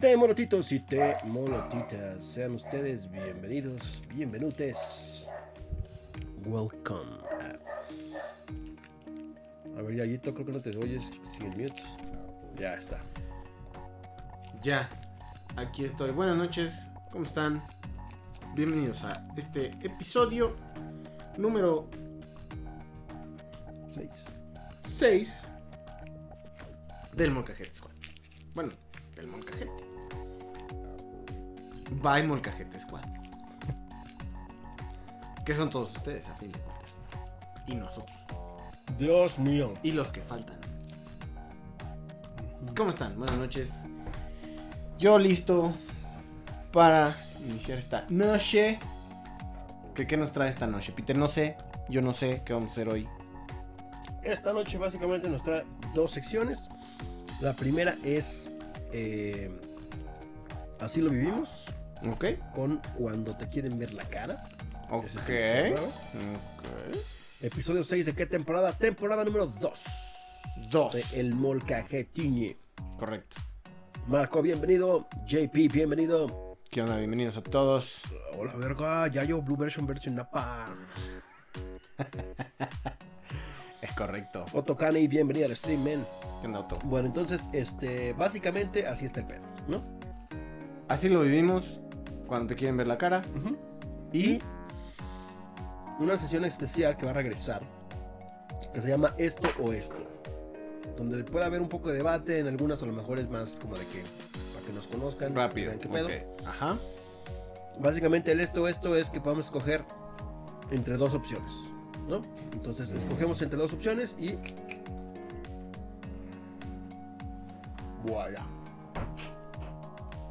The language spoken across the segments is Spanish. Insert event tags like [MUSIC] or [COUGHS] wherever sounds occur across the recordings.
Te molotitos y te molotitas, sean ustedes bienvenidos, bienvenutes. Welcome. A ver, Yayito, creo que no te oyes sin mute. Ya está. Ya, aquí estoy. Buenas noches, ¿cómo están? Bienvenidos a este episodio número 6. 6 del Molcajete Squad. Bueno, del Molcajete. Bye Molcajete Squad. Que son todos ustedes, a fin de cuentas. Y nosotros. Dios mío. Y los que faltan. ¿Cómo están? Buenas noches. Yo listo para iniciar esta noche. ¿Qué, ¿Qué nos trae esta noche, Peter? No sé. Yo no sé qué vamos a hacer hoy. Esta noche básicamente nos trae dos secciones. La primera es eh, Así lo vivimos ¿Ok? con Cuando te quieren ver la cara. Ok. Es el programa. Ok. Episodio 6 de qué temporada? Temporada número 2 Dos. de El Molcajetiñe. Correcto. Marco, bienvenido. JP, bienvenido. ¿Qué onda? Bienvenidos a todos. Hola, verga. Ya yo, Blue Version, versión Napa. [LAUGHS] Es correcto. Otto Caney, bienvenido al stream, man. ¿Qué onda, Otto? Bueno, entonces, este, básicamente así está el pedo, ¿no? Así lo vivimos cuando te quieren ver la cara. Y una sesión especial que va a regresar, que se llama Esto o Esto, donde puede haber un poco de debate, en algunas a lo mejor es más como de que, para que nos conozcan, Rápido. vean qué pedo. Ajá. Básicamente el esto o esto es que podemos escoger entre dos opciones, ¿no? Mm. Entonces escogemos entre dos opciones y... Voilà.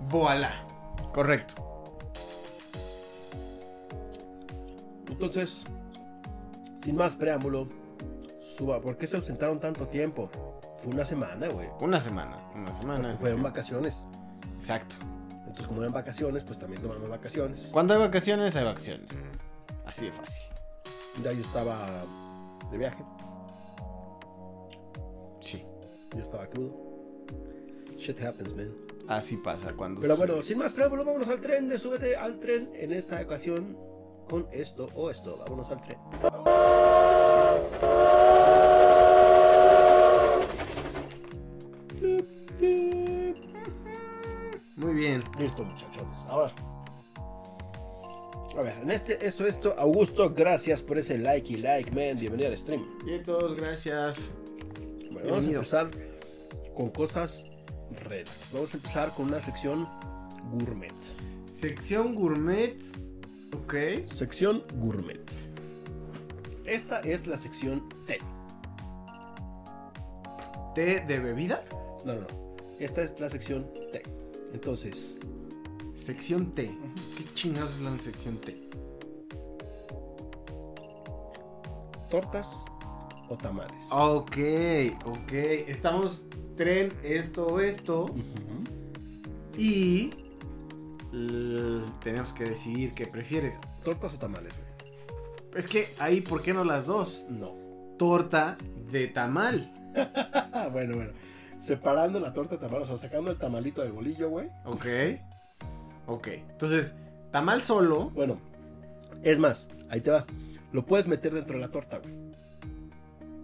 Voilà. Correcto. Entonces, sin más preámbulo, suba. ¿Por qué se ausentaron tanto tiempo? Fue una semana, güey. Una semana. Una semana. Porque fueron vacaciones. Exacto. Entonces, como eran vacaciones, pues también tomamos vacaciones. Cuando hay vacaciones, hay vacaciones. Así de fácil. Ya yo estaba de viaje, Sí. yo estaba crudo. Shit happens, man. Así pasa cuando. Pero bueno, sin más preámbulo, vámonos al tren de súbete al tren en esta ocasión con esto o esto. Vámonos al tren. Muy bien. Listo, muchachones. Ahora. A ver, en este, esto, esto, Augusto, gracias por ese like y like, man. Bienvenido al stream. Bien, todos, gracias. Bueno, vamos a empezar con cosas relax. Vamos a empezar con una sección gourmet. Sección gourmet. Ok. Sección gourmet. Esta es la sección té. ¿Té de bebida? No, no, no. Esta es la sección té. Entonces, Sección T. ¿Qué chingados es la sección T? tortas o tamales. Ok, ok. Estamos tren, esto, esto. Y. tenemos que decidir qué prefieres. Tortas o tamales, güey. Es que ahí, ¿por qué no las dos? No. Torta de tamal. [LAUGHS] Bueno, bueno. Separando la torta de tamal, o sea, sacando el tamalito del bolillo, güey. Ok. Ok. Entonces, tamal solo. Bueno, es más, ahí te va. Lo puedes meter dentro de la torta, güey.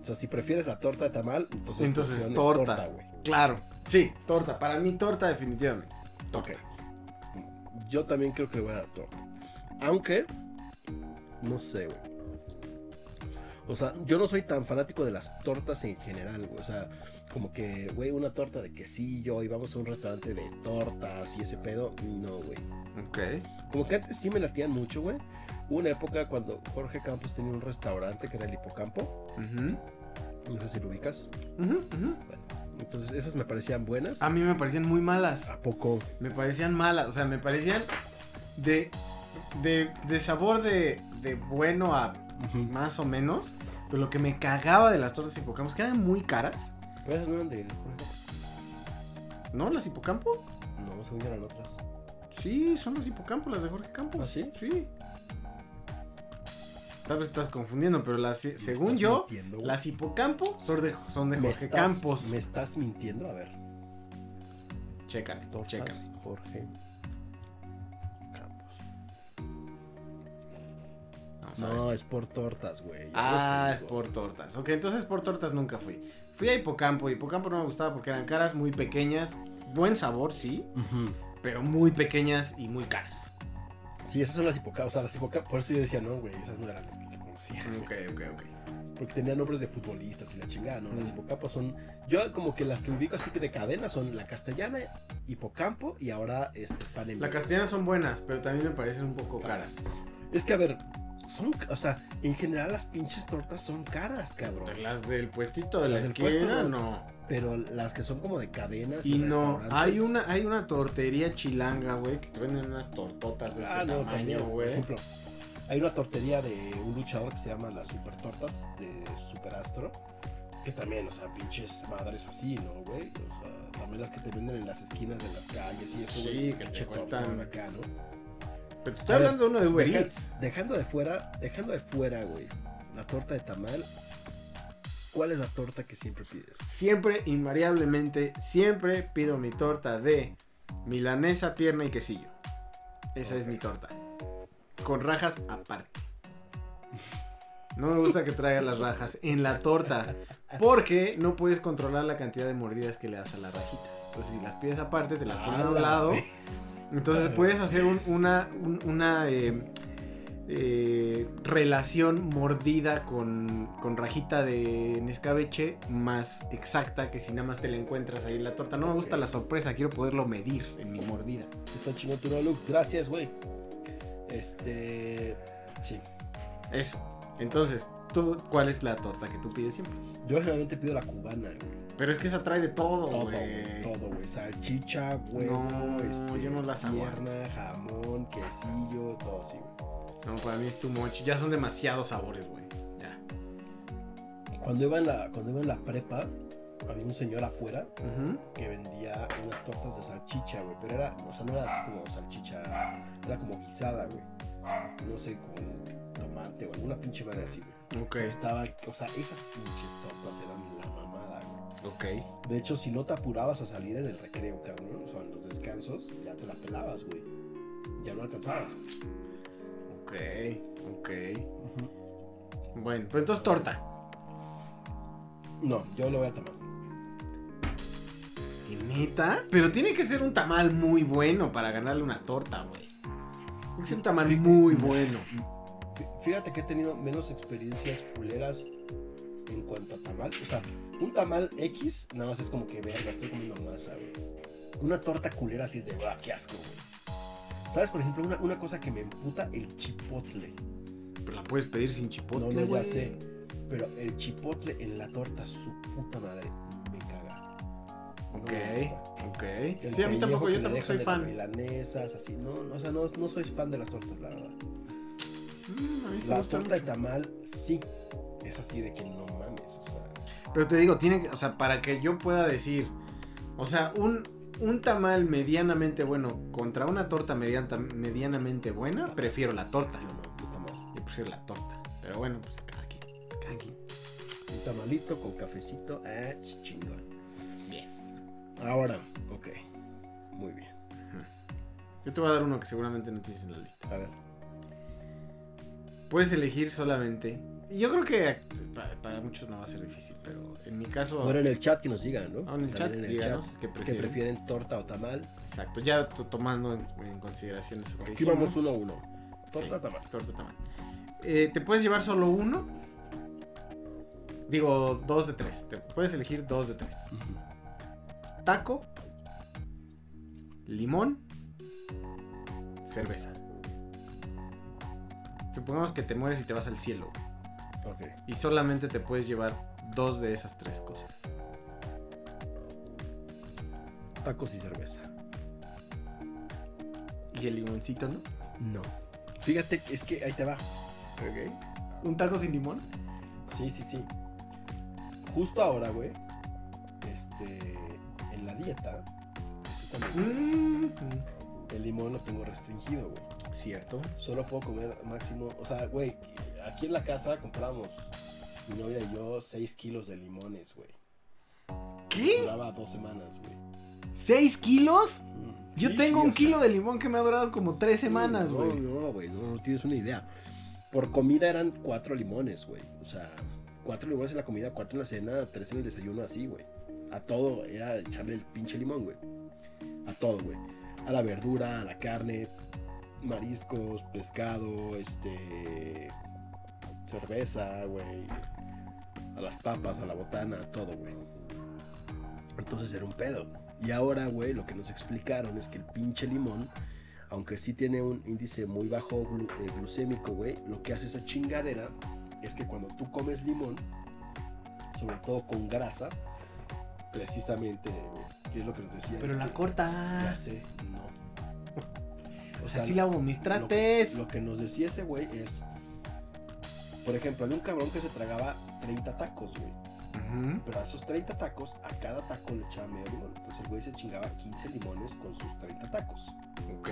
O sea, si prefieres la torta de tamal, entonces, Entonces, torta. güey. claro. Sí, torta. Para mí, torta, definitivamente. Ok. Yo también creo que le voy a dar torta. Aunque, no sé, güey. O sea, yo no soy tan fanático de las tortas en general, güey. O sea, como que, güey, una torta de quesillo y vamos a un restaurante de tortas y ese pedo. No, güey. Ok. Como que antes sí me latían mucho, güey. Hubo una época cuando Jorge Campos tenía un restaurante que era el Hipocampo. Ujú. No sé si lo ubicas. Bueno, entonces esas me parecían buenas. A mí me parecían muy malas. ¿A poco? Me parecían malas. O sea, me parecían de, de, de sabor de, de bueno a más o menos. Pero lo que me cagaba de las tortas hipocampo es que eran muy caras. Pero esas no eran de Jorge Campos. ¿No? ¿Las hipocampo? No, según eran otras. Sí, son las hipocampo, las de Jorge Campo. ¿Ah, sí? Sí. Tal vez estás confundiendo, pero las, ¿Me según yo, mintiendo, las hipocampo son de, son de Jorge estás- Campos. ¿Me estás mintiendo? A ver. Chécale, Tortas chécale. Jorge Campos. Vamos. No, es por tortas, güey. Ah, es por tortas. Ok, entonces por tortas nunca fui. Fui a Hipocampo. Hipocampo no me gustaba porque eran caras, muy pequeñas. Buen sabor, sí. Pero muy pequeñas y muy caras. Sí, esas son las hipocampos. O sea, las hipocampos. Por eso yo decía, no, güey, esas no eran las que conocía. [LAUGHS] Ok, ok, ok. Porque tenían nombres de futbolistas y la chingada, ¿no? Las Mm. hipocampos son. Yo, como que las que ubico así que de cadena son la castellana, hipocampo y ahora este pan en Las castellanas son buenas, pero también me parecen un poco caras. Es que, a ver, son. O sea, en general las pinches tortas son caras, cabrón. Las del puestito de la Las del esquina, puesto, no. Pero las que son como de cadenas. Y no, restaurantes- hay una, hay una tortería chilanga, güey, que te venden unas tortotas de este Ah, no, tamaño, por güey. ejemplo, hay una tortería de un luchador que se llama las Super Tortas de Super Astro. Que también, o sea, pinches madres así, ¿no, güey? O sea, también las que te venden en las esquinas de las calles y eso, Sí, que te cuestan- acá, ¿no? Pero te estoy hablando de uno de Uber Eats. dejando de fuera, dejando de fuera, güey, la torta de tamal. ¿Cuál es la torta que siempre pides? Siempre, invariablemente, siempre pido mi torta de milanesa, pierna y quesillo. Esa es mi torta. Con rajas aparte. No me gusta que traiga las rajas en la torta. Porque no puedes controlar la cantidad de mordidas que le das a la rajita. Entonces, si las pides aparte, te las pones a un ¡Hala! lado. Entonces, puedes hacer un- una, un- una eh, eh, relación mordida con, con rajita de Nescabeche más exacta que si nada más te la encuentras ahí en la torta. No me gusta la sorpresa, quiero poderlo medir en mi mordida. Está chingón tu look. Gracias, güey. Este. Sí. Eso. Entonces, ¿tú, ¿cuál es la torta que tú pides siempre? Yo generalmente pido la cubana, güey. Pero es que esa trae de todo, Todo, güey. todo, güey. Salchicha, huevo, No, este, yo no las pierna, jamón, quesillo, todo así, güey. No, para mí es too much. Ya son demasiados sabores, güey. Ya. Cuando iba en la, cuando iba en la prepa, había un señor afuera Ujú. que vendía unas tortas de salchicha, güey. Pero era, o sea, no era así como salchicha, era como guisada, güey. No sé, con tomate o alguna pinche madre así, güey. Ok. Estaba, o sea, esas pinches tortas eran la mamada, güey. Ok. De hecho, si no te apurabas a salir en el recreo, cabrón, o sea, en los descansos, ya te la pelabas, güey. Ya no alcanzabas. Ok. Ok. Bueno, pues entonces torta. No, yo le voy a tomar. ¿Y neta? Pero tiene que ser un tamal muy bueno para ganarle una torta, güey. Tiene que ser un tamal muy bueno. Fí- Fíjate que he tenido menos experiencias culeras en cuanto a tamal. O sea, un tamal X, nada más es como que, verga, estoy comiendo masa, güey. Una torta culera sí es de, ah, qué asco, güey. ¿Sabes, por ejemplo, una, una cosa que me emputa? El chipotle. Pero la puedes pedir sin No, chipotle, no, ya güey. sé. Pero el chipotle en la torta, su puta madre, me caga. Ok, No, ok. El Sí, a mí tampoco, yo tampoco soy de fan. las Milanesas, así. No, no, o sea, no, no soy fan de las tortas, la verdad. Mm, a mí La torta de mucho. tamal, sí. Es así de que no mames, o sea. Pero te digo, tiene que, o sea, para que yo pueda decir, o sea, un, un tamal medianamente bueno contra una torta mediana- medianamente buena, prefiero la torta. Yo no, un tamal. Yo prefiero la torta. Pero bueno, pues cada quien, cada quien. Un tamalito con cafecito, ch- chingón. Bien. Ahora, ok. Muy bien. Yo te voy a dar uno que seguramente no tienes en la lista. A ver. Puedes elegir solamente. Yo creo que para, para muchos no va a ser difícil, pero en mi caso. Bueno, en el chat que nos digan, ¿no? Ah, en el chat, en el díganos chat, ¿Qué prefieren. prefieren, torta o tamal? Exacto, ya to- tomando en, en consideración eso que Aquí dijimos. vamos uno a uno. Torta Sí, o tamal. Torta tamal. Eh, ¿Te puedes llevar solo uno? Digo, dos de tres. Te puedes elegir dos de tres. Taco, limón, cerveza. Supongamos que te mueres y te vas al cielo. Ok. Y solamente te puedes llevar dos de esas tres cosas. Tacos y cerveza. Y el limoncito, ¿no? No. Fíjate, es que ahí te va. Ok. ¿Un taco sin limón? Sí, sí, sí. Justo ahora, güey. Este. En la dieta. Mm, El limón lo tengo restringido, güey. Cierto. Solo puedo comer máximo. O sea, güey. Aquí en la casa compramos. Mi novia y yo 6 kilos de limones, güey. ¿Qué? Duraba dos semanas, güey. ¿Seis kilos? Mm, Yo sí, tengo sí, un kilo sea, de limón que me ha durado como tres semanas, güey. No, güey, no, no tienes una idea. Por comida eran cuatro limones, güey. O sea, cuatro limones en la comida, cuatro en la cena, tres en el desayuno, así, güey. A todo era echarle el pinche limón, güey. A todo, güey. A la verdura, a la carne, mariscos, pescado, este. Cerveza, güey. A las papas, a la botana, a todo, güey. Entonces era un pedo. Y ahora, güey, lo que nos explicaron es que el pinche limón, aunque sí tiene un índice muy bajo glu- eh, glucémico, güey, lo que hace esa chingadera es que cuando tú comes limón, sobre todo con grasa, precisamente, güey, que es lo que nos decía. Pero la que- corta. Ya sé, no. [LAUGHS] O sea, Así lo- trastes. Lo, que nos decía ese güey es, por ejemplo, había un cabrón que se tragaba 30 tacos, güey. Ujú. Pero a esos 30 tacos, a cada taco le echaba medio limón. Entonces el güey se chingaba 15 limones con sus 30 tacos. Ok.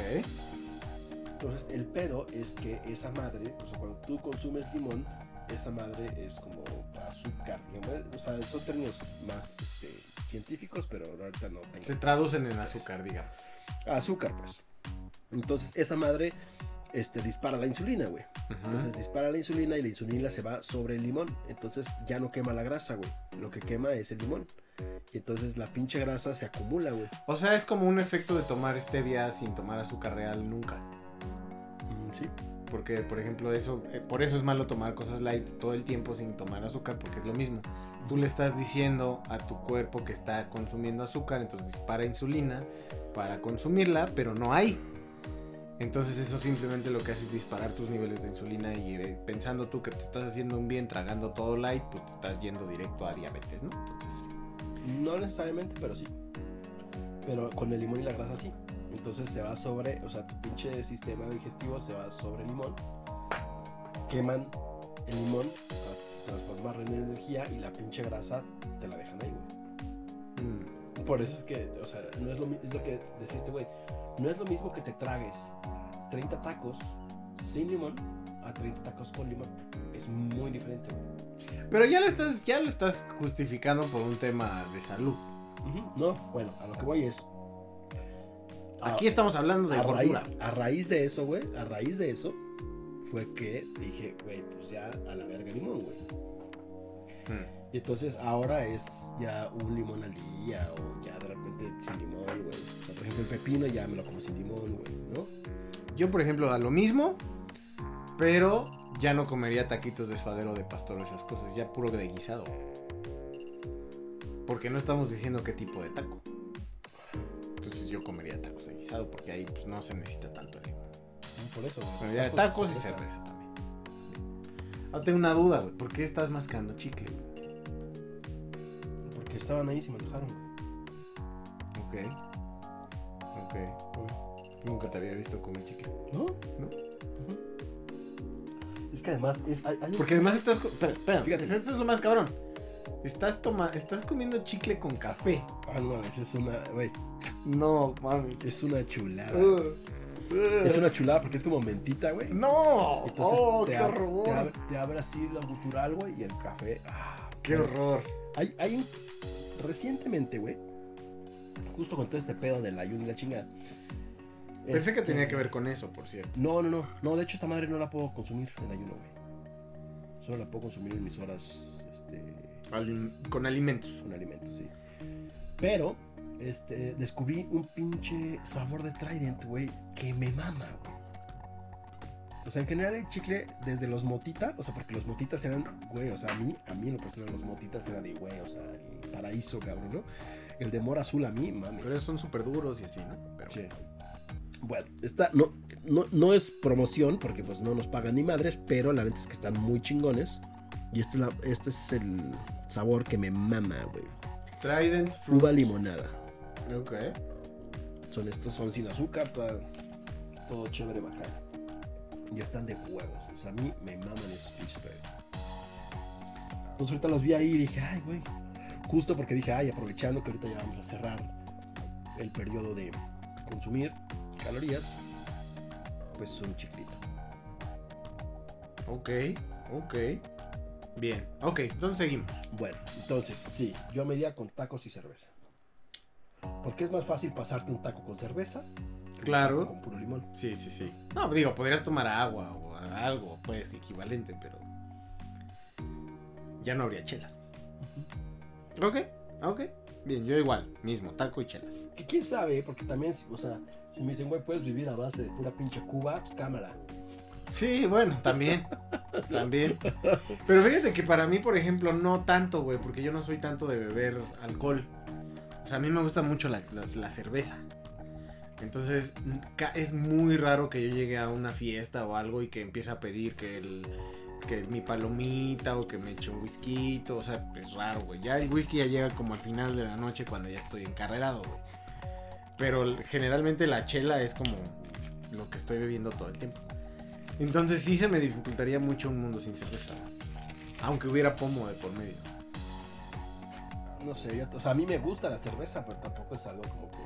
Entonces el pedo es que esa madre, o sea, cuando tú consumes limón, esa madre es como azúcar, digamos. O sea, son términos más este, científicos, pero ahorita no tengo. Se traducen en azúcar, digamos. Azúcar, pues. Entonces esa madre este, dispara la insulina, güey. Entonces dispara la insulina y la insulina se va sobre el limón. Entonces ya no quema la grasa, güey. Lo que quema es el limón. Y entonces la pinche grasa se acumula, güey. O sea, es como un efecto de tomar stevia sin tomar azúcar real nunca. Sí. Porque, por ejemplo, eso, eh, por eso es malo tomar cosas light todo el tiempo sin tomar azúcar, porque es lo mismo. Tú le estás diciendo a tu cuerpo que está consumiendo azúcar, entonces dispara insulina para consumirla, pero no hay. Entonces eso simplemente lo que hace es disparar tus niveles de insulina y eh, pensando tú que te estás haciendo un bien tragando todo light, pues te estás yendo directo a diabetes, ¿no? No necesariamente, pero sí. Pero con el limón y la grasa sí. Entonces se va sobre, o sea, tu pinche sistema digestivo se va sobre el limón. Queman el limón para transformarlo en energía y la pinche grasa te la dejan ahí, güey. Por eso es que, o sea, no es lo, es lo que decía este güey. No es lo mismo que te tragues 30 tacos sin limón a 30 tacos con limón. Es muy diferente, güey. Pero ya lo estás, ya lo estás justificando por un tema de salud. No, bueno, a lo que voy es. a- Aquí estamos hablando de a raíz, gordura. a raíz de eso, güey, a raíz de eso, fue que dije, güey, pues ya a la verga limón, güey. Mm. Y entonces ahora es ya un limón al día o ya de repente sin limón, güey. O sea, por ejemplo, el pepino ya me lo como sin limón, güey, ¿no? Yo, por ejemplo, a lo mismo, pero ya no comería taquitos de suadero de pastor o esas cosas, ya puro de guisado. Porque no estamos diciendo qué tipo de taco. Entonces yo comería tacos de guisado porque ahí pues, no se necesita tanto limón. Por eso, ya de tacos y cerveza también. Ahora tengo una duda, güey. ¿Por qué estás mascando chicle? güey? Estaban ahí y se me antojaron, güey. Ok. Ok. Nunca te había visto comer chicle. ¿No? ¿No? Es que además es, hay, hay un- Porque además estás. Espera, espera. Fíjate. Esto es lo más cabrón. Estás, toma... estás comiendo chicle con café. Ah, no, es una, güey, No, mames. es una chulada. Uh, Es una chulada porque es como mentita, güey. ¡No! Entonces ¡Oh, te, qué ab- horror! te abre, te abre así lo gutural, güey, y el café. Ah, ¡Qué horror! Hay, hay un. Recientemente, güey. Justo con todo este pedo del ayuno y la chingada. Pensé que este, tenía que ver con eso, por cierto. No, no, no. No, de hecho, esta madre no la puedo consumir en ayuno, güey. Solo la puedo consumir en mis horas. Este. Alim- con alimentos. Un alimento, sí. Pero. Este, descubrí un pinche sabor de Trident, güey, que me mama, güey. O sea, en general el chicle, desde los motitas, o sea, porque los motitas eran, güey, o sea, a mí, a mí en lo personal los motitas eran de, güey, o sea, el paraíso, cabrón, ¿no? El de mora azul a mí, mames. Pero son súper duros y así, ¿no? Pero Sí. Bueno, está, no, no, no es promoción, porque pues no nos pagan ni madres, pero la neta es que están muy chingones. Y este es, la- este es el sabor que me mama, güey. Trident Fruit. Uva limonada. Ok. Son estos, son sin azúcar, toda- todo chévere, bacán. Y están de huevos. O sea, a mí me maman esos pinches. Entonces ahorita los vi ahí y dije, ay, güey. Justo porque dije, ay, aprovechando que ahorita ya vamos a cerrar el periodo de consumir calorías, pues un chiclito. Ok. Ok. Bien. Ok, entonces seguimos. Bueno, entonces, sí, yo me iría con tacos y cerveza. Porque es más fácil pasarte un taco con cerveza Claro. con puro limón. Sí, sí, sí. No, digo, podrías tomar agua o algo, pues, equivalente, pero. Ya no habría chelas. Ok, ok. Bien, yo igual, mismo, taco y chelas. Que quién sabe, ¿eh? porque también, o sea, si me dicen, güey, puedes vivir a base de pura pinche Cuba, pues cámara. Sí, bueno, también. [LAUGHS] también. Pero fíjate que para mí, por ejemplo, no tanto, güey, porque yo no soy tanto de beber alcohol. O sea, a mí me gusta mucho la, la- la cerveza. Entonces, es muy raro que yo llegue a una fiesta o algo y que empiece a pedir que el que mi palomita o que me eche un whisky, o sea, es raro, güey. Ya el whisky ya llega como al final de la noche cuando ya estoy encarrerado, güey. Pero generalmente la chela es como lo que estoy bebiendo todo el tiempo. Entonces sí se me dificultaría mucho un mundo sin cerveza. Aunque hubiera pomo de por medio. No sé, yo- o sea, a mí me gusta la cerveza, pero tampoco es algo como que...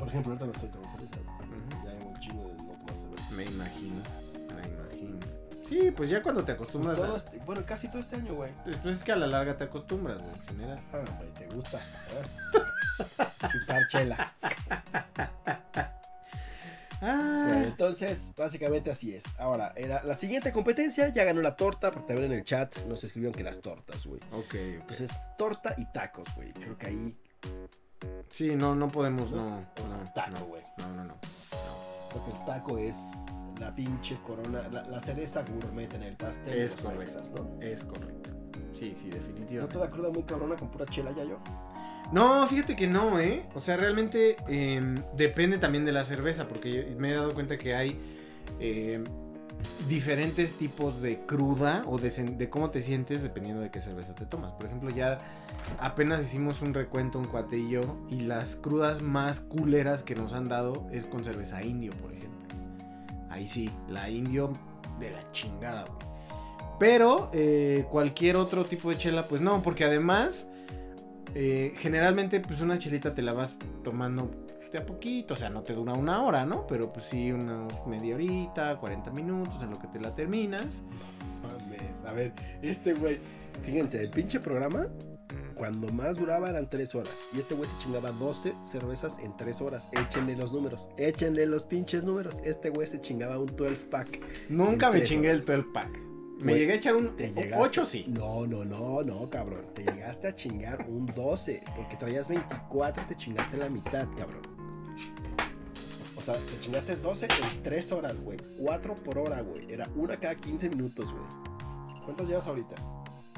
Por ejemplo, ahorita no estoy tomando cerveza. Ujú. Ya llevo un chingo de no tomar cerveza. Me imagino, me imagino. Sí, pues ya cuando te Pues acostumbras. todo a- este- bueno, casi todo este año, güey. Pues, pues es que a la larga te acostumbras, güey, en general. Ah, güey, te gusta. ¿eh? [LAUGHS] Chupar chela. Ah, Bueno, entonces, básicamente así es. Ahora, era la siguiente competencia ya ganó la torta, porque también en el chat nos escribieron que las tortas, güey. ok, ok. Entonces, torta y tacos, güey. Creo que ahí. Sí, no, no podemos, no. no Taco, no, güey. No, no, no. Creo que el taco es la pinche corona, la, la cereza gourmet en el pastel. Es correcto. ¿no? Es correcto. Sí, sí, ¿No te definitivamente. da cruda muy cabrona con pura chela ya yo? No, fíjate que no, ¿eh? O sea, realmente eh, depende también de la cerveza, porque me he dado cuenta que hay eh, diferentes tipos de cruda o de, de cómo te sientes dependiendo de qué cerveza te tomas. Por ejemplo, ya apenas hicimos un recuento, un cuate y yo, y las crudas más culeras que nos han dado es con cerveza indio, por ejemplo. Ahí sí, la indio de la chingada, güey. Pero eh, cualquier otro tipo de chela, pues no, porque además... Eh, generalmente, pues una chelita te la vas tomando de a poquito, o sea, no te dura una hora, ¿no? Pero pues sí, unos media horita, 40 minutos en lo que te la terminas. A ver, este güey, fíjense, el pinche programa, cuando más duraba eran 3 horas. Y este güey se chingaba 12 cervezas en 3 horas. Échenle los números, échenle los pinches números. Este güey se chingaba un 12 pack. Nunca me chingué horas. el 12 pack. Me Güey, llegué a echar un Te 8 llegaste. sí. No, no, no, no, cabrón. Te llegaste a chingar un 12. Porque traías 24 y te chingaste la mitad, cabrón. O sea, te chingaste 12 en 3 horas, güey. 4 por hora, güey. Era una cada 15 minutos, güey. ¿Cuántas llevas ahorita?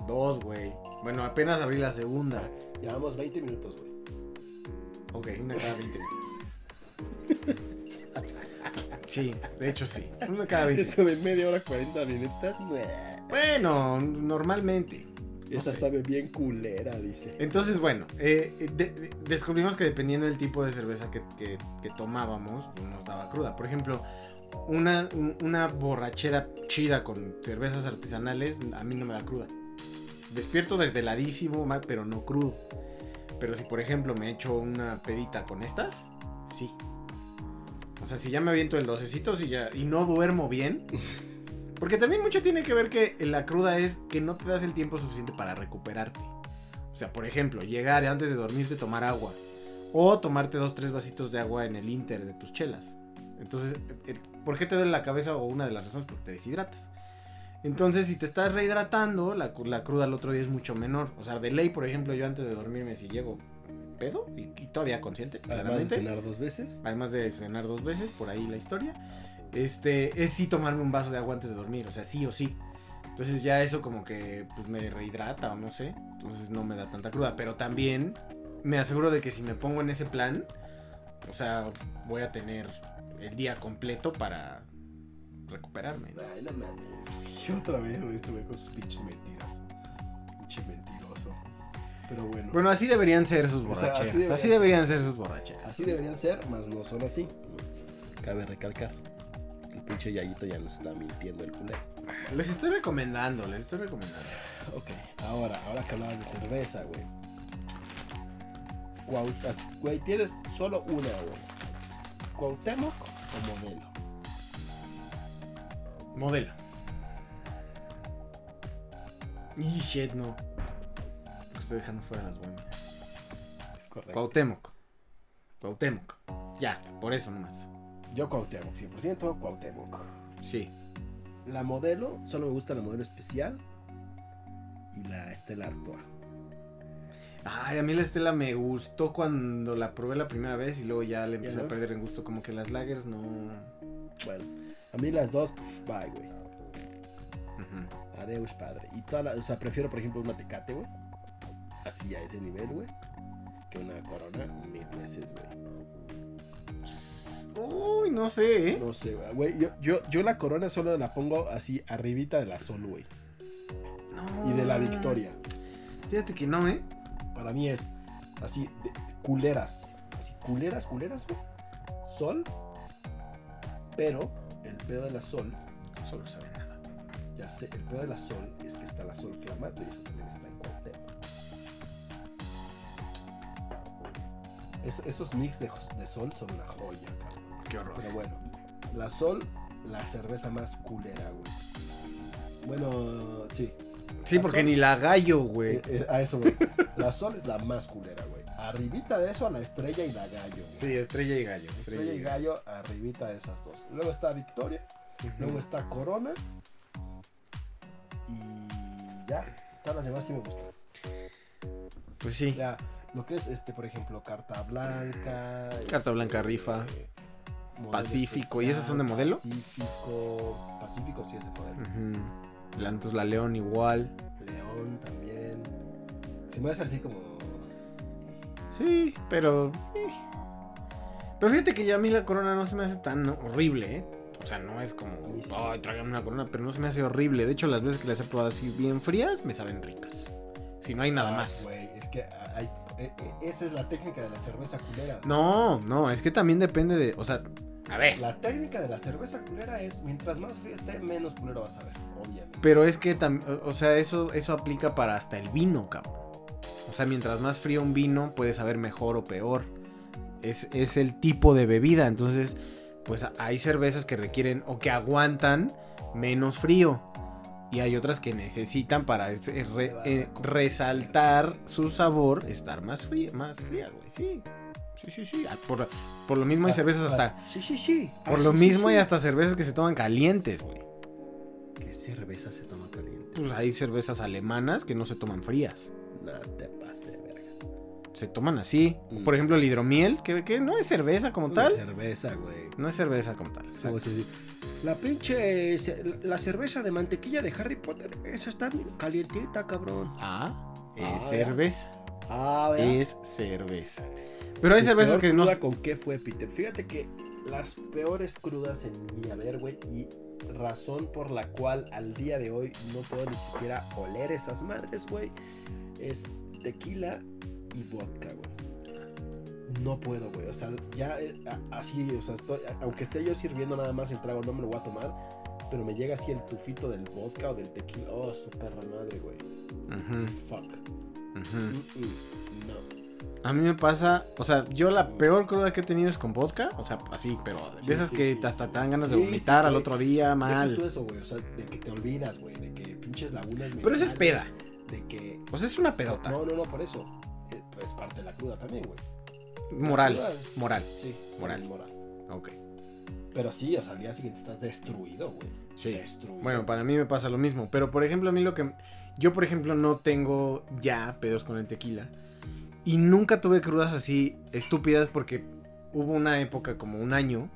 Dos, güey. Bueno, apenas abrí la segunda. Llevamos 20 minutos, güey. Ok, una cada 20 minutos. Sí, de hecho sí. Una cada 20 Eso de media hora 40 minutos. Bueno, normalmente. No Esa sé. sabe bien culera, dice. Entonces, bueno, eh, de- de- descubrimos que dependiendo del tipo de cerveza que, que- que tomábamos, pues, nos daba cruda. Por ejemplo, una, un- una borrachera chida con cervezas artesanales, a mí no me da cruda. Despierto desveladísimo, mal, pero no crudo. Pero si, por ejemplo, me echo una pedita con estas, sí. O sea, si ya me aviento el docecito y, ya, y no duermo bien. [LAUGHS] Porque también mucho tiene que ver que la cruda es que no te das el tiempo suficiente para recuperarte. O sea, por ejemplo, llegar antes de dormirte tomar agua. O tomarte dos, tres vasitos de agua en el inter de tus chelas. Entonces, ¿por qué te duele la cabeza? O una de las razones, porque te deshidratas. Entonces, si te estás rehidratando, la, la cruda al otro día es mucho menor. O sea, de ley, por ejemplo, yo antes de dormirme, si llego pedo y, y todavía consciente, Además de cenar dos veces. además de cenar dos veces, por ahí la historia, este, es sí tomarme un vaso de agua antes de dormir, o sea, sí o sí. Entonces ya eso como que pues me rehidrata o no sé, entonces no me da tanta cruda, pero también me aseguro de que si me pongo en ese plan, o sea, voy a tener el día completo para recuperarme. ¿no? Ay, no mames. Y otra vez, güey, este güey con sus pinches mentiras. Pinche mentiroso. Pero bueno. Bueno, así deberían ser sus O sea, así borracheras. deberían así ser. deberían ser sus borracheras. Así deberían ser, mas no son así. Cabe recalcar. El pinche Yayito ya nos está mintiendo el culé. Les estoy recomendando, les estoy recomendando. Ok, ahora, ahora que hablabas de cerveza, güey. Cuautas, güey, tienes solo una, güey. ¿Cuauhtémoc o modelo? Modelo. Y shit, no. Porque estoy dejando fuera las bohemias. Es correcto. Cuauhtémoc. Cuauhtémoc. Ya, por eso nomás. Yo Cuauhtémoc, 100% Cuauhtémoc. Sí. La modelo, solo me gusta la modelo especial y la Estela Artois. Ay, a mí la Estela me gustó cuando la probé la primera vez y luego ya le empecé no? a perder en gusto. Como que las lagers no. Bueno, a mí las dos, pf, bye, güey. Adeus, padre. Y toda la, o sea, prefiero, por ejemplo, una tecate, güey. Así a ese nivel, güey. Que una corona mil veces, güey. Uy, no sé, ¿eh? No sé, güey. Yo, yo, yo la corona solo la pongo así arribita de la sol, güey. No. Y de la victoria. Fíjate que no, ¿eh? Para mí es así, de, culeras. Así, culeras, culeras, güey. Sol. Pero pedo de la sol, Eso no sabe nada. ya sé, el pedo de la sol es que está la sol clamante y eso también está en Cuauhtémoc. Es- esos mix de, de sol son una joya, cabrón. Qué horror. Pero bueno, la Sol, la cerveza más culera, güey. Bueno, sí. Sí, La porque Sol- ni la gallo, güey. eh, eh, a eso, güey. La Sol es la más culera, güey. Arribita de eso, la estrella y la gallo. güey. Sí, estrella y gallo. Estrella y gallo, arribita de esas dos. Luego está Victoria, luego está Corona. Y ya. Todas las demás sí me gustan. Pues sí. Ya, lo que es, este, por ejemplo, Carta Blanca. Carta este, Blanca rifa. Pacífico, ¿y esas son de modelo? Pacífico. Pacífico sí es de modelo. La- Entonces la León igual. León también. Se me hace así como. Sí, pero. Pero fíjate que ya a mí la corona no se me hace tan horrible, ¿eh? O sea, no es como, ay, tráigame una corona, pero no se me hace horrible. De hecho, las veces que las he probado así bien frías, me saben ricas. Si no hay nada Ah, más. Es que hay, eh, eh, esa es la técnica de la cerveza culera. No, no, es que también depende de. O sea, a ver. La técnica de la cerveza culera es mientras más fría esté, menos culero vas a ver, obviamente. Pero es que también. O sea, eso, eso aplica para hasta el vino, cabrón. O sea, mientras más frío un vino, puede saber mejor o peor. Es, es el tipo de bebida. Entonces, pues hay cervezas que requieren o que aguantan menos frío. Y hay otras que necesitan para eh, re- eh, resaltar su sabor, estar más fría, más fría, güey. Sí. Sí, sí, sí. Ah, Por, por lo mismo hay cervezas hasta. Sí, sí, sí. Por Ah, lo mismo hay hasta cervezas que se toman calientes, güey. ¿Qué cerveza se toma caliente? Pues hay cervezas alemanas que no se toman frías. No te pases, verga. Se toman así. Mm. Por ejemplo, el hidromiel, que, que no es cerveza como Es una tal. cerveza, güey. No es cerveza como tal. La pinche. La cerveza de mantequilla de Harry Potter, esa está calientita, cabrón. Ah, es Ah, cerveza. Ah, Es cerveza. Pero hay ¿Tu cervezas que no. con qué fue, Peter? Fíjate que las peores crudas en mi haber, güey, y razón por la cual al día de hoy no puedo ni siquiera oler esas madres, güey, es tequila y vodka, güey. No puedo, güey. O sea, ya eh, así, o sea, estoy, aunque esté yo sirviendo nada más el trago, no me lo voy a tomar. Pero me llega así el tufito del vodka o del tequila. Oh, su perra madre, güey. Ujú, Fuck. Mm, mm, no. A mí me pasa, o sea, yo la peor cruda que he tenido es con vodka, o sea, así, pero de Sí, esas sí, que sí, hasta te dan ganas de vomitar al otro día, mal. tú eso, güey. O sea, de que te olvidas, güey. De que pinches lagunas. Pero eso es peda. De que. O sea, es una pedota. No, no, no, por eso. Es parte de la cruda también, güey. Moral, es- moral. Sí, Moral. Moral. Ok. Pero sí, o sea, al día siguiente estás destruido, güey. Sí. Destruido. Bueno, para mí me pasa lo mismo. Pero por ejemplo, a mí lo que. Yo, por ejemplo, no tengo ya pedos con el tequila. Y nunca tuve crudas así estúpidas porque hubo una época, como un año,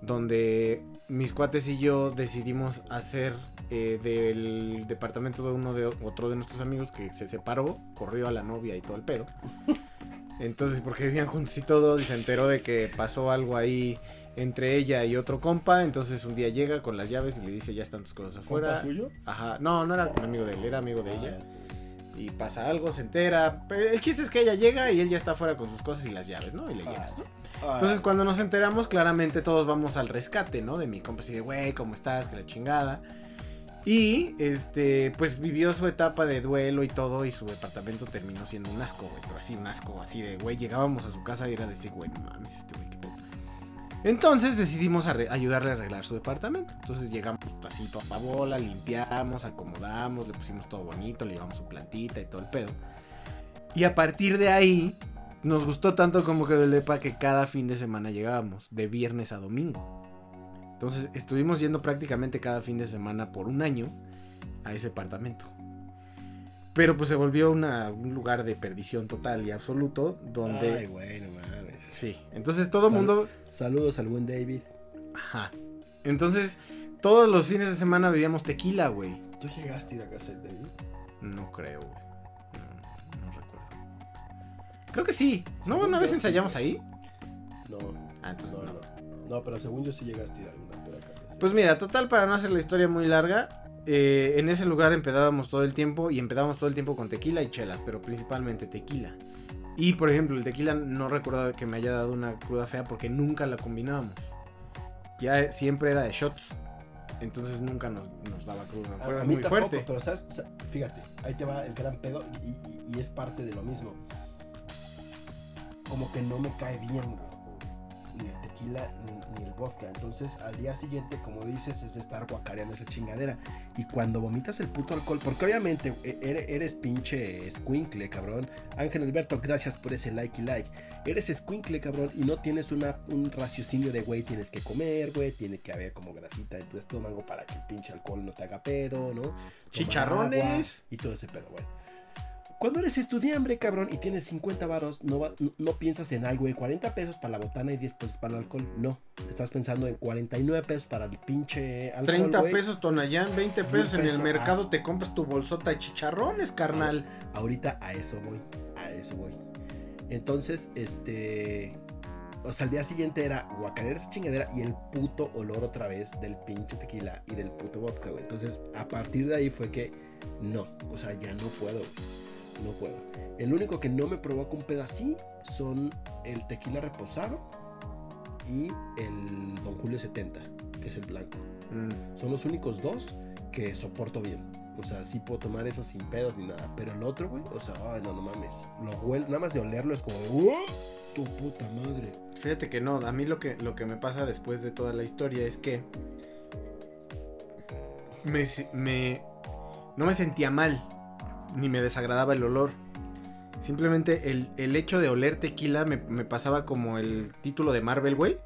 donde mis cuates y yo decidimos hacer eh, del departamento de uno de otro de nuestros amigos que se separó, corrió a la novia y todo el pedo. [LAUGHS] Entonces, porque vivían juntos y todo, y se enteró de que pasó algo ahí entre ella y otro compa. Entonces un día llega con las llaves y le dice, ya están tus cosas afuera. ¿Compa suyo? Ajá, no, no era amigo de él, era amigo de Ah, ella. Y pasa algo, se entera. El chiste es que ella llega y él ya está afuera con sus cosas y las llaves, ¿no? Y le llegas, ¿no? Ah, Entonces cuando nos enteramos, claramente todos vamos al rescate, ¿no? De mi compa así de, güey, ¿cómo estás? Que la chingada. Y, este, pues vivió su etapa de duelo y todo y su departamento terminó siendo un asco, güey. Pero así, un asco, así de, güey, llegábamos a su casa y era de decir, güey, no mames, este güey, qué pedo. Entonces decidimos ayudarle a arreglar su departamento. Entonces llegamos así toda bola, limpiamos, acomodamos, le pusimos todo bonito, le llevamos su plantita y todo el pedo. Y a partir de ahí, nos gustó tanto como que del depa que cada fin de semana llegábamos, de viernes a domingo. Entonces estuvimos yendo prácticamente cada fin de semana por un año a ese apartamento. Pero pues se volvió una- un lugar de perdición total y absoluto, donde... Ay, güey, no mames. Sí, entonces todo el Sal- mundo... Saludos al buen David. Ajá. Entonces, todos los fines de semana bebíamos tequila, güey. ¿Tú llegaste a ir a casa de David? No creo, güey. No, no recuerdo. Creo que sí. ¿No una vez ensayamos ahí? No. Ah, entonces no, no. no. No, pero según yo sí llegaste a ir Pues mira, total, para no hacer la historia muy larga, eh, en ese lugar empedábamos todo el tiempo y empedábamos todo el tiempo con tequila y chelas, pero principalmente tequila. Y por ejemplo, el tequila no recuerdo que me haya dado una cruda fea porque nunca la combinábamos. Ya siempre era de shots. Entonces nunca nos, nos daba cruda. A- Fue muy tampoco, fuerte. pero ¿sabes? Fíjate, ahí te va el gran pedo y, y- y es parte de lo mismo. Como que no me cae bien, güey. Ni el tequila ni, ni el vodka. Entonces, al día siguiente, como dices, es de estar guacareando esa chingadera. Y cuando vomitas el puto alcohol, porque obviamente e- eres, eres pinche squinkle, cabrón. Ángel Alberto, gracias por ese like y like. Eres squinkle, cabrón, y no tienes una, un raciocinio de, güey, tienes que comer, güey, tiene que haber como grasita en tu estómago para que el pinche alcohol no te haga pedo, ¿no? Chicharrones. agua Y todo ese pedo, güey. Cuando eres estudiante, cabrón, y tienes 50 varos, no, va- no, no piensas en algo de 40 pesos para la botana y 10 pesos para el alcohol. No. Estás pensando en 49 pesos para el pinche alcohol. 30 güey. pesos Tonayán, 20 pesos en el mercado ah. te compras tu bolsota de chicharrones, carnal. Ahorita a eso voy. A eso voy. Entonces, este. O sea, al día siguiente era guacarear esa chingadera y el puto olor otra vez del pinche tequila y del puto vodka, güey. Entonces, a partir de ahí fue que no. O sea, ya no puedo. No puedo. El único que no me provoca un pedo así son el tequila reposado y el Don Julio 70, que es el blanco. Mm. Son los únicos dos que soporto bien. O sea, sí puedo tomar eso sin pedos ni nada. Pero el otro, güey, o sea, ay, no, no mames. Lo huelo, nada más de olerlo es como, "Uh, tu puta madre. Fíjate que no, a mí lo que, lo que me pasa después de toda la historia es que me- no me sentía mal, ni me desagradaba el olor. Simplemente el, el hecho de oler tequila me, me pasaba como el título de Marvel, güey.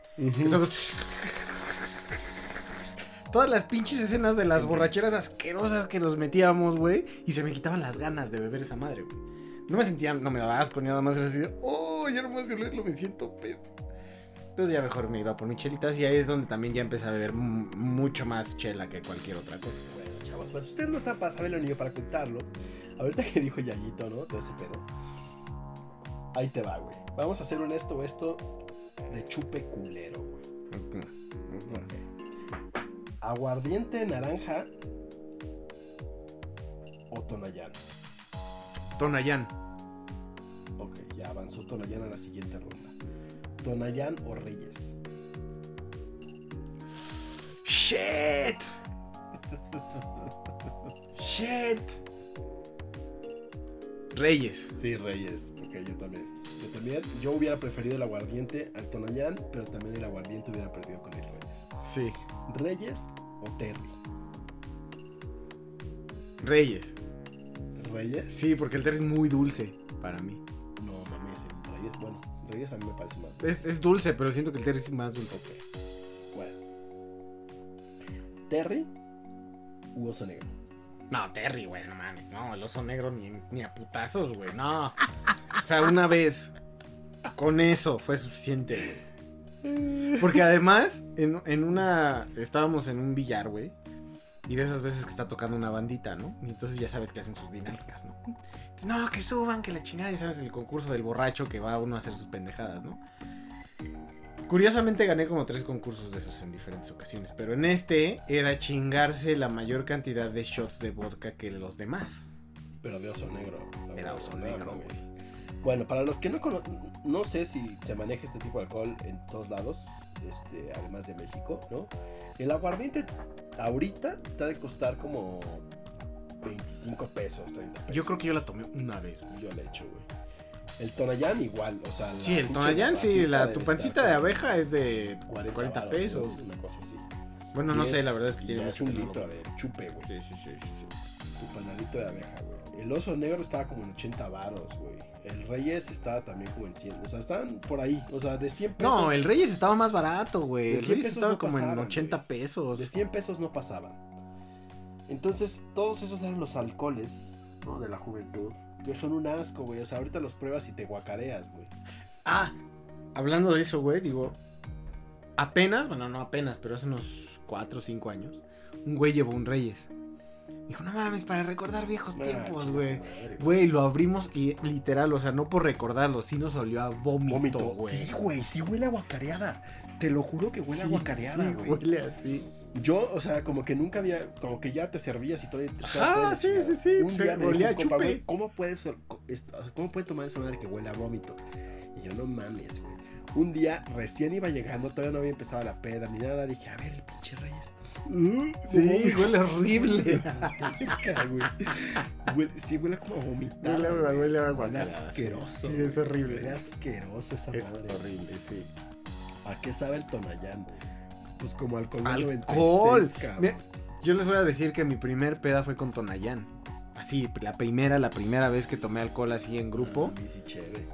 Todas las pinches escenas de las borracheras asquerosas que nos metíamos, güey. Y se me quitaban las ganas de beber esa madre, güey. No me sentía, no me daba asco ni nada más. Era así de, oh, ya nomás de olerlo me siento pedo. Entonces ya mejor me iba por mis chelitas y ahí es donde también ya empecé a beber mucho más chela que cualquier otra cosa. Bueno, chavos, pues usted no está para saberlo ni yo para contarlo. Ahorita que dijo Yayito, ¿no? Todo ese pedo. Ahí te va, güey. Vamos a hacer un esto o esto de chupe culero, güey. Ok. Aguardiente naranja o Tonayán. Tonayán. Ok, ya avanzó Tonayán a la siguiente ronda. Tonayán o Reyes. Shit. [LAUGHS] Shit. Reyes. Sí, Reyes. Ok, yo también. Yo también. Yo hubiera preferido el aguardiente al Tonayán, pero también el aguardiente hubiera perdido con el Reyes. Sí. ¿Reyes o Terry? Reyes. ¿Reyes? Sí, porque el terry es muy dulce para mí. No mames, el Reyes. Bueno, Reyes a mí me parece más. Es, es dulce, pero siento que el terry es más dulce. Bueno. ¿Terry u oso negro? No, Terry, güey, no mames. No, el oso negro ni, ni a putazos, güey. No. O sea, una vez. Con eso fue suficiente, güey. Porque además, en, en una. Estábamos en un billar, güey. Y de esas veces que está tocando una bandita, ¿no? Y entonces ya sabes que hacen sus dinámicas, ¿no? Entonces, no, que suban, que la chingada. Y sabes el concurso del borracho que va uno a hacer sus pendejadas, ¿no? Curiosamente gané como tres concursos de esos en diferentes ocasiones, pero en este era chingarse la mayor cantidad de shots de vodka que los demás. Pero de oso negro. la Era oso negro, güey. Bueno, para los que no conocen, no sé si se maneja este tipo de alcohol en todos lados, este, además de México, ¿no? El aguardiente ahorita ha de costar como 25 pesos, 30 pesos. Yo creo que yo la tomé una vez. güey. Yo le he hecho, güey. El Tonayán igual, o sea... Sí, el Tonayán, sí, la, tu pancita de abeja es de 40, 40 varos, pesos. Una cosa así. Bueno, no Y sé, la verdad es que y tiene es un litro de chupe, güey. Sí, sí, sí, sí, sí. Tu panalito de abeja, güey. El oso negro estaba como en 80 varos, güey. El Reyes estaba también como en 100. O sea, estaban por ahí. O sea, de 100 pesos. No, el Reyes estaba más barato, güey. El 100 Reyes estaba no como en pasaban, 80 güey. pesos. De 100 pesos no pasaban. Entonces, todos esos eran los alcoholes, ¿no? De la juventud. Que son un asco, güey. O sea, ahorita los pruebas y te guacareas, güey. Ah, hablando de eso, güey, digo, apenas, bueno, no apenas, pero hace unos 4 o 5 años, un güey llevó un Reyes. Dijo, no mames, para recordar viejos tiempos, Ah, güey. madre, Güey, lo abrimos y literal, o sea, no por recordarlo, sí nos olió a vómito, güey. Sí, güey, sí huele a guacareada. Te lo juro que huele a Sí, guacareada, sí, güey. huele así. Yo, o sea, como que nunca había, como que ya te servías y todo. todo sí, sí, sí, Un pues, día me dijo compa, güey, ¿Cómo puedes, cómo puede tomar esa madre que huele a vómito? Y yo, no mames, güey. Un día recién iba llegando, todavía no había empezado la peda ni nada. Dije, a ver, el pinche Reyes. Uh, Sí, huele horrible. [LAUGHS] Huele- sí, huele como a vomitar. Huele güey. huele a Huele asqueroso. sí, es horrible. Huele asqueroso esa es madre. horrible, sí. ¿A qué sabe el Tonayán? Pues como alcohol ¡Alcohol! 96, cabrón. Mira, yo les voy a decir que mi primer peda fue con Tonayán. Así, la primera, la primera vez que tomé alcohol así en grupo. Ah, sí, chévere.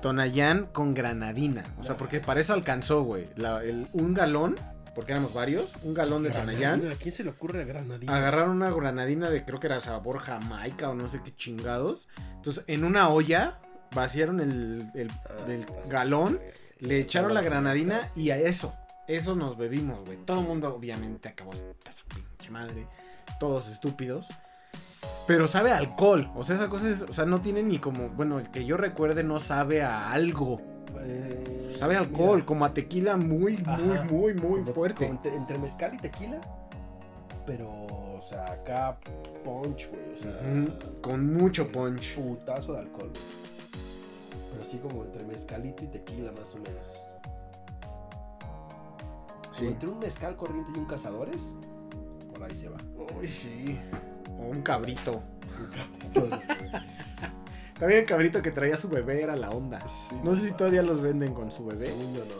Tonayán con granadina. O sea, porque para eso alcanzó, güey. La- el- un galón, porque éramos varios, un galón de Tonayán. ¿A quién se le ocurre la granadina? Agarraron una granadina de creo que era sabor jamaica o no sé qué chingados. Entonces, en una olla, vaciaron el, el- Ah, el pues, galón, le echaron la granadina y a eso, eso nos bebimos, güey. Todo el mundo obviamente acabó hasta su pinche madre. Todos estúpidos. Pero sabe a alcohol. O sea, esa cosa es, o sea, no tiene ni como, bueno, el que yo recuerde no sabe a algo. Eh, Sabe a alcohol, mira, como a tequila muy, muy, Ajá. muy, muy como- fuerte. como entre, entre mezcal y tequila. Pero, o sea, acá punch, güey. O sea, Con mucho punch. Putazo de alcohol, güey. Pero así como entre mezcalito y tequila, más o menos. Entre un mezcal corriente y un cazadores. Por ahí se va. Uy, sí. O un cabrito. [LAUGHS] También el cabrito que traía su bebé era la onda. Sí, No sé si todavía los venden con su bebé, Según yo no.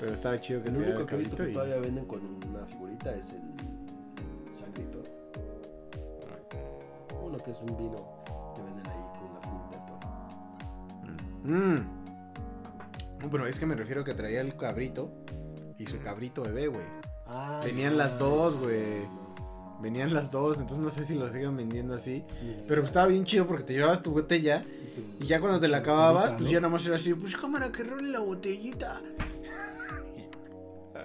pero estaba chido que El único que he visto cabrito. que y- todavía venden con una figurita es el Sangrito. Uno que es un vino que venden ahí con una figurita de toro. Mm. No, pero es que me refiero que traía el cabrito y su cabrito bebé, güey. Ah, Venían las dos, güey. Venían las dos, entonces no sé si lo siguen vendiendo así. Pero estaba bien chido porque te llevabas tu botella y ya cuando te la acababas, pues ya nada más era así, pues cámara que role la botellita. [LAUGHS]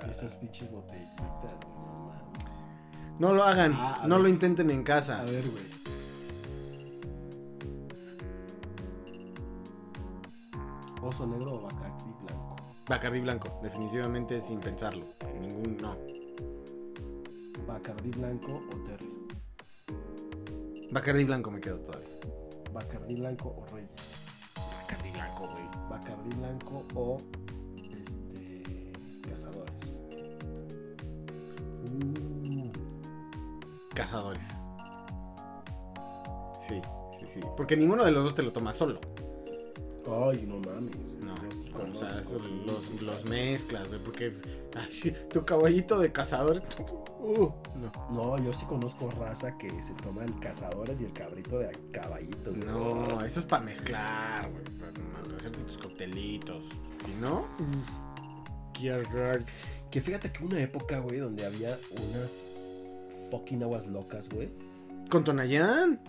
Esas pinches botellitas, no mames. No lo hagan, Ah, no ver. lo intenten en casa. A ver, güey. Oso negro o blanco. Bacardi blanco, definitivamente sin pensarlo. Ningún, no. Bacardi blanco o Terry. Bacardi blanco me quedo todavía. Bacardi blanco o Reyes. Bacardi blanco, güey. Bacardi blanco o este cazadores. Mm, Cazadores. Sí, sí, sí. Porque ninguno de los dos te lo tomas solo. Ay, no mames. No, o sea, sí, los, los mezclas, güey. Porque ay, tu caballito de cazador. uh, no. No, yo sí conozco raza que se toma el cazadores y el cabrito de caballito. güey. No, eso es para mezclar, güey. Para hacerte tus coctelitos. Si no, horror. Que fíjate que una época, güey, donde había unas fucking aguas locas, güey. Con Tonayán.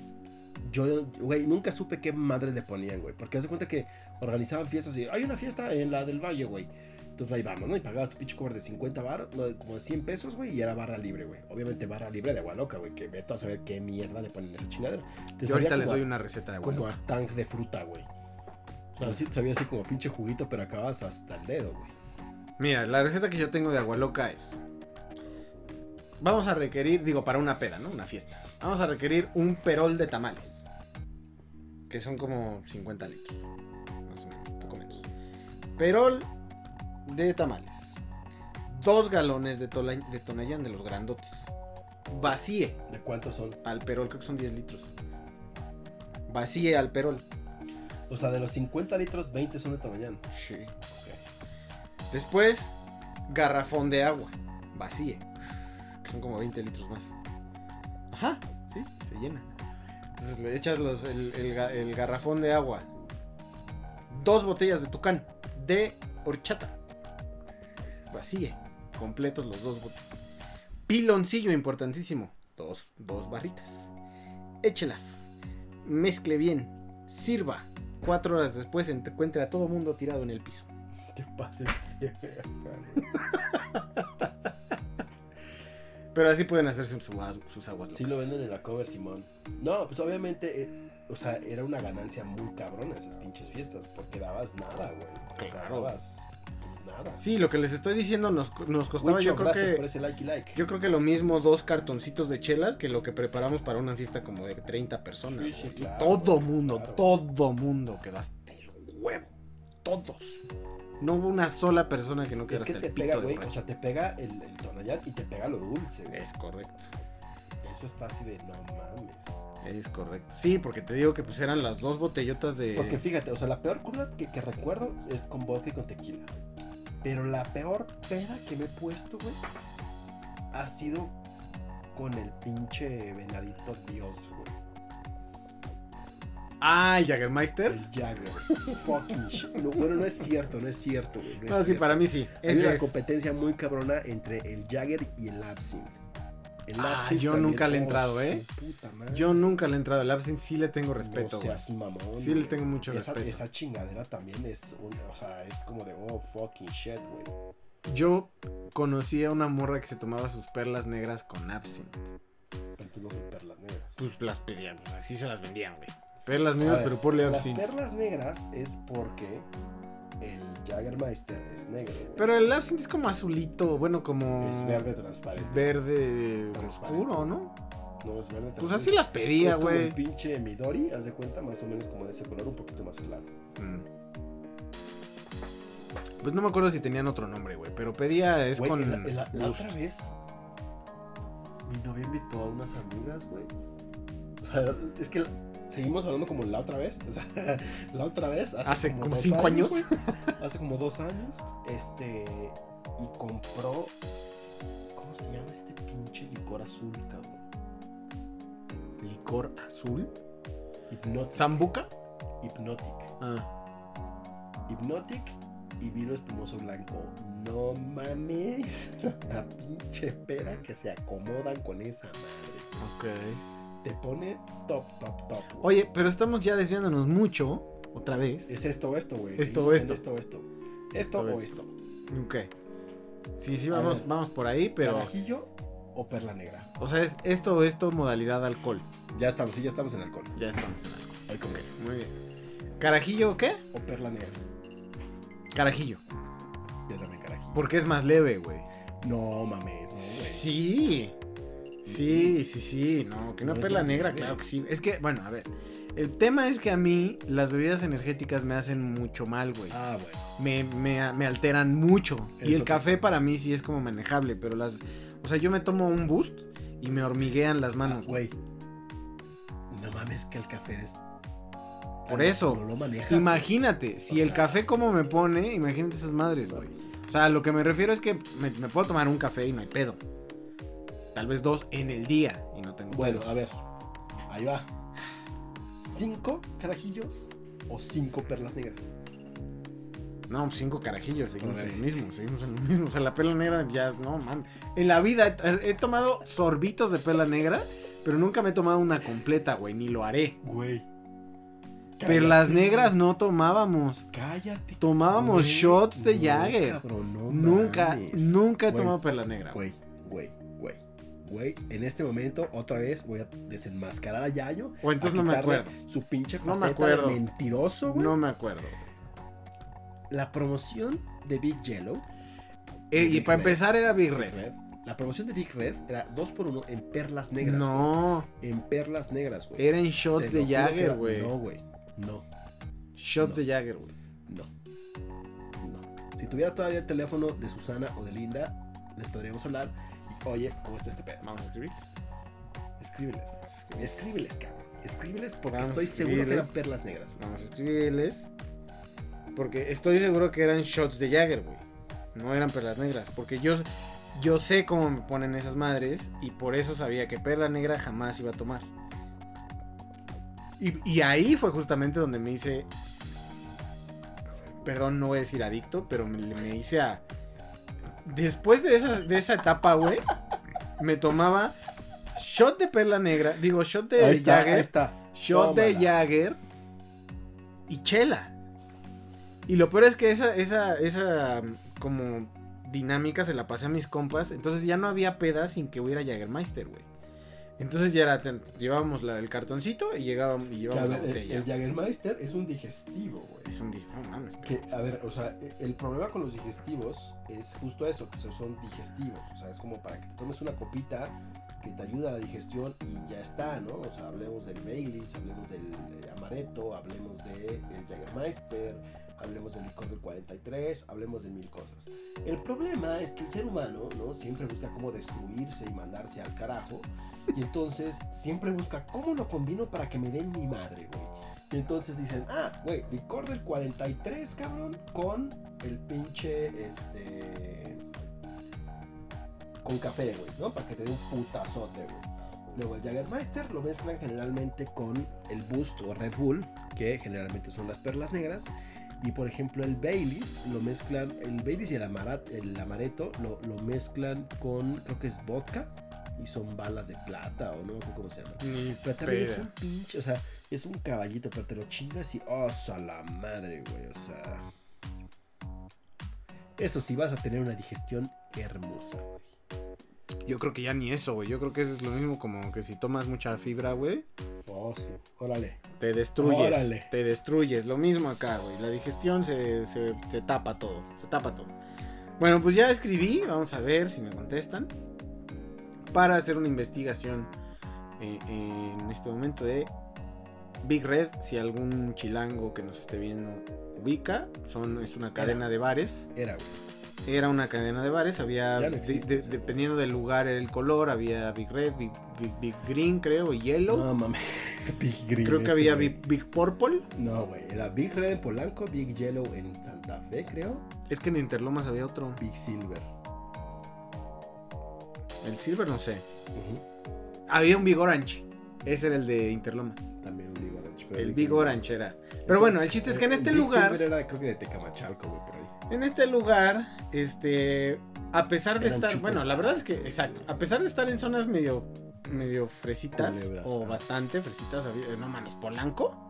Yo, güey, nunca supe qué madres le ponían, güey. Porque haz de cuenta que organizaban fiestas y hay una fiesta en la del Valle, güey. Entonces ahí vamos, ¿no? Y pagabas tu pinche cover de 50 bar, no, de- como de 100 pesos, güey, y era barra libre, güey. Obviamente barra libre de agua loca, güey. Que veto a saber qué mierda le ponen a esa chingadera. Te Yo ahorita les doy a- una receta de Como agua. a tank de fruta, güey. O sea, sí, sabía así como pinche juguito, pero acabas hasta el dedo, güey. Mira, la receta que yo tengo de agua loca es. Vamos a requerir, digo, para una peda, ¿no? Una fiesta. Vamos a requerir un perol de tamales. Que son como 50 litros. Perol de tamales. Dos galones de, tola- de Tonayán de los grandotes. Vacíe ¿De cuántos son? al perol, creo que son 10 litros. Vacíe al perol. O sea, de los 50 litros, 20 son de Tonayán. Sí. Después, garrafón de agua. Vacíe. Que son como 20 litros más. Ajá, sí, se llena. Entonces le echas los- el, el ga- el garrafón de agua. Dos botellas de tucán. De horchata. Vacíe. Completos los dos botes. Piloncillo importantísimo. Dos, dos barritas. Échelas. Mezcle bien. Sirva. Cuatro horas después encuentre a todo mundo tirado en el piso. [LAUGHS] Te pases. Pero así pueden hacerse sus, aguas- sus aguas locas. Sí lo venden en la cover, Simón. No, pues obviamente, eh, o sea, era una ganancia muy cabrona esas pinches fiestas, porque dabas nada, güey. O sea, Claro. dabas pues, nada. Sí, lo que les estoy diciendo nos, nos costaba yo creo gracias que... por ese like y like. Yo creo que lo mismo dos cartoncitos de chelas que lo que preparamos para una fiesta como de 30 personas. Sí, claro, todo mundo, claro. todo mundo quedó hasta el huevo. Todos. No hubo una sola persona que no es quedara que hasta te el pega, güey. O sea, te pega el, el y te pega lo dulce, güey. Es correcto. Eso está así de no mames. Es correcto. Sí, porque te digo que pues eran las dos botellotas de... Porque fíjate, o sea, la peor cruda que, que recuerdo es con vodka y con tequila. Pero la peor peda que me he puesto, güey, ha sido con el pinche venadito Dios, güey. Ah, el Jagermeister. El Jagger. Fucking shit. No, bueno, no es cierto, no es cierto, güey. No, sí, para mí sí. Hay Ese una es. competencia muy cabrona entre el Jagger y el Absinthe. El Ah, Absinthe yo también- nunca le he oh, entrado, ¿eh? Yo nunca le he entrado al Absinthe, sí le tengo respeto, güey. Sí le tengo mucho esa, respeto. Esa chingadera también es, un, o sea, es como de, oh, fucking shit, güey. Yo conocí a una morra que se tomaba sus perlas negras con Absinthe. Pero son perlas negras. Pues las pedían, así se las vendían, güey. Perlas negras, ver, pero por Las Absinthe. perlas negras es porque el Jaggermeister es negro, güey. Pero el Absinthe es como azulito, bueno, como. Es verde transparente. Verde Transparente. oscuro, ¿no? No, es verde transparente. Pues así las pedía, Es como el güey. pinche Midori, haz de cuenta, más o menos como de ese color, un poquito más helado. Mm. Pues no me acuerdo si tenían otro nombre, güey. Pero pedía es Güey, con. la, la- otra vez, mi novia invitó a unas amigas, güey. Sea, es que seguimos hablando como la otra vez. O sea, [LAUGHS] la otra vez. Hace, Hace como dos cinco años. Hace como dos años. Este. Y compró. ¿Cómo se llama este pinche licor azul, cabrón? Licor azul. Hypnotic. ¿Zambuca? Hypnotic. Ah. Hypnotic y vino espumoso blanco. No mames. [LAUGHS] La pinche peda que se acomodan con esa madre. Ok. Te pone top, top, top. güey. Oye, pero estamos ya desviándonos mucho. Otra vez. Es esto o esto, güey. Esto esto. Esto o esto. Esto o esto. Ok. Sí, sí, vamos, ver. vamos por ahí, pero. ¿Carajillo o perla negra? O sea, es esto o esto, modalidad alcohol. Ya estamos, sí, ya estamos en alcohol. Ya estamos en alcohol. Ver. Muy bien. ¿Carajillo o qué? O perla negra. Carajillo. Yo también carajillo. Porque es más leve, güey. No mames, no, güey. Sí. Sí, sí, sí. No, que una No perla negra, leve. claro que sí. Es que, bueno, a ver. El tema es que a mí las bebidas energéticas me hacen mucho mal, güey. Ah, bueno. Me, me- me alteran mucho. y el café para mí sí es como manejable, pero las... O sea, yo me tomo un boost y me hormiguean las Ah, manos. güey. No mames que el café es. Por eso. No lo manejas. güey. Imagínate, si O el sea- café como me pone, imagínate esas madres, güey. O sea, lo que me refiero es que me, me puedo tomar un café y no hay pedo. Tal vez dos en el día y no tengo Bueno, a ver. Ahí va. ¿Cinco carajillos o cinco perlas negras? No, cinco carajillos, seguimos en lo mismo, seguimos en lo mismo. O sea, la pela negra ya, no, man. En la vida he, he tomado sorbitos de pela negra, pero nunca me he tomado una completa, güey, ni lo haré. Güey. Pero las negras no tomábamos. Cállate. Tomábamos Güey, shots de Jagger. no nunca, mames. nunca he Güey, tomado pela negra. Güey, güey, güey. En este momento, otra vez voy a desenmascarar a Yayo. O entonces no me acuerdo. Su pinche No me faceta acuerdo. de mentiroso, güey. No me acuerdo. La promoción de Big Yellow Eh, y Big para Red. empezar era Big Red. Red. La promoción de Big Red era 2 por 1 en perlas negras. No. En perlas negras, güey. eran shots Te de Jagger, era- güey. No, güey. No, Shots no. de Jagger, güey. no. No. Si tuviera todavía el teléfono de Susana o de Linda, les podríamos hablar. Oye, ¿cómo está este pedo? Vamos a escribirles. Escríbeles, güey. Escríbeles, cabrón. Escríbeles porque Vamos estoy seguro que eran perlas negras. Vamos a escribirles. Porque estoy seguro que eran shots de Jagger, güey. No eran perlas negras. Porque yo, yo sé cómo me ponen esas madres. Y por eso sabía que perla negra jamás iba a tomar. Y, y ahí fue justamente donde me hice. Perdón, no voy a decir adicto, pero me, me hice a. Después de esa, de esa etapa, güey, me tomaba shot de perla negra. Digo, shot de Ahí está, Jagger. ahí está. Shot de. Jagger y chela. Y lo peor es que esa, esa, esa como dinámica se la pasé a mis compas. Entonces ya no había peda sin que hubiera Jagermeister, güey. Entonces ya era, llevábamos la, el cartoncito y llegábamos y llevábamos la botella. el Jagermeister es un digestivo, güey. Es un no mames. Que, a ver, o sea, e- el problema con los digestivos es justo eso, que son- digestivos. O sea, es como para que te tomes una copita que te ayuda a la digestión y ya está, ¿no? O sea, hablemos del Baileys, hablemos del eh, Amaretto, hablemos del Jagermeister, hablemos del licor del 43, hablemos de mil cosas. El problema es que el ser humano, ¿no? Siempre busca cómo destruirse y mandarse al carajo. Y entonces siempre busca cómo lo combino para que me den mi madre, güey. Y entonces dicen, ah, güey, licor del 43, cabrón, con el pinche, este... Con café, güey, ¿no? Para que te dé un putazote, güey. Luego el Jagermeister lo mezclan generalmente con el Boost o Red Bull, que generalmente son las perlas negras. Y por ejemplo el Baileys lo mezclan, el Baileys y el, amarat, el amaretto lo, lo mezclan con, creo que es vodka. Y son balas de plata o no, cómo se llama. Ni Pero también es un pinche, o sea, es un caballito, pero te lo chingas y ¡oh, a la madre, güey! O sea. Eso sí, vas a tener una digestión hermosa. Yo creo que ya ni eso, güey. Yo creo que eso es lo mismo como que si tomas mucha fibra, güey. Oh, sí. Órale. Te destruyes. Órale. Te destruyes. Lo mismo acá, güey. La digestión se, se, se tapa todo. Se tapa todo. Bueno, pues ya escribí. Vamos a ver si me contestan. Para hacer una investigación eh, en este momento de Big Red. Si algún chilango que nos esté viendo ubica. Son, es una cadena de bares. Era, güey. Era una cadena de bares, había, no existe, de- dependiendo del lugar el color, había Big Red, Big, Big- Big Green, creo, y Yellow. No mames. [LAUGHS] Big Green. creo que este, había. Big, Big Purple. No, güey. Era Big Red en Polanco, Big Yellow en Santa Fe, creo. Es que en Interlomas había otro. Big Silver. El Silver no sé. Había un Big Orange. Ese era el de Interlomas. También un Big Orange. pero El Big Orange era. Pero bueno, el chiste es que en este lugar, era, creo que de Tecamachalco, güey, por ahí. en este lugar, este, a pesar de estar, bueno, la verdad es que, exacto, a pesar de estar en zonas medio, medio fresitas Culebras, o bastante fresitas, había- no mames, Polanco.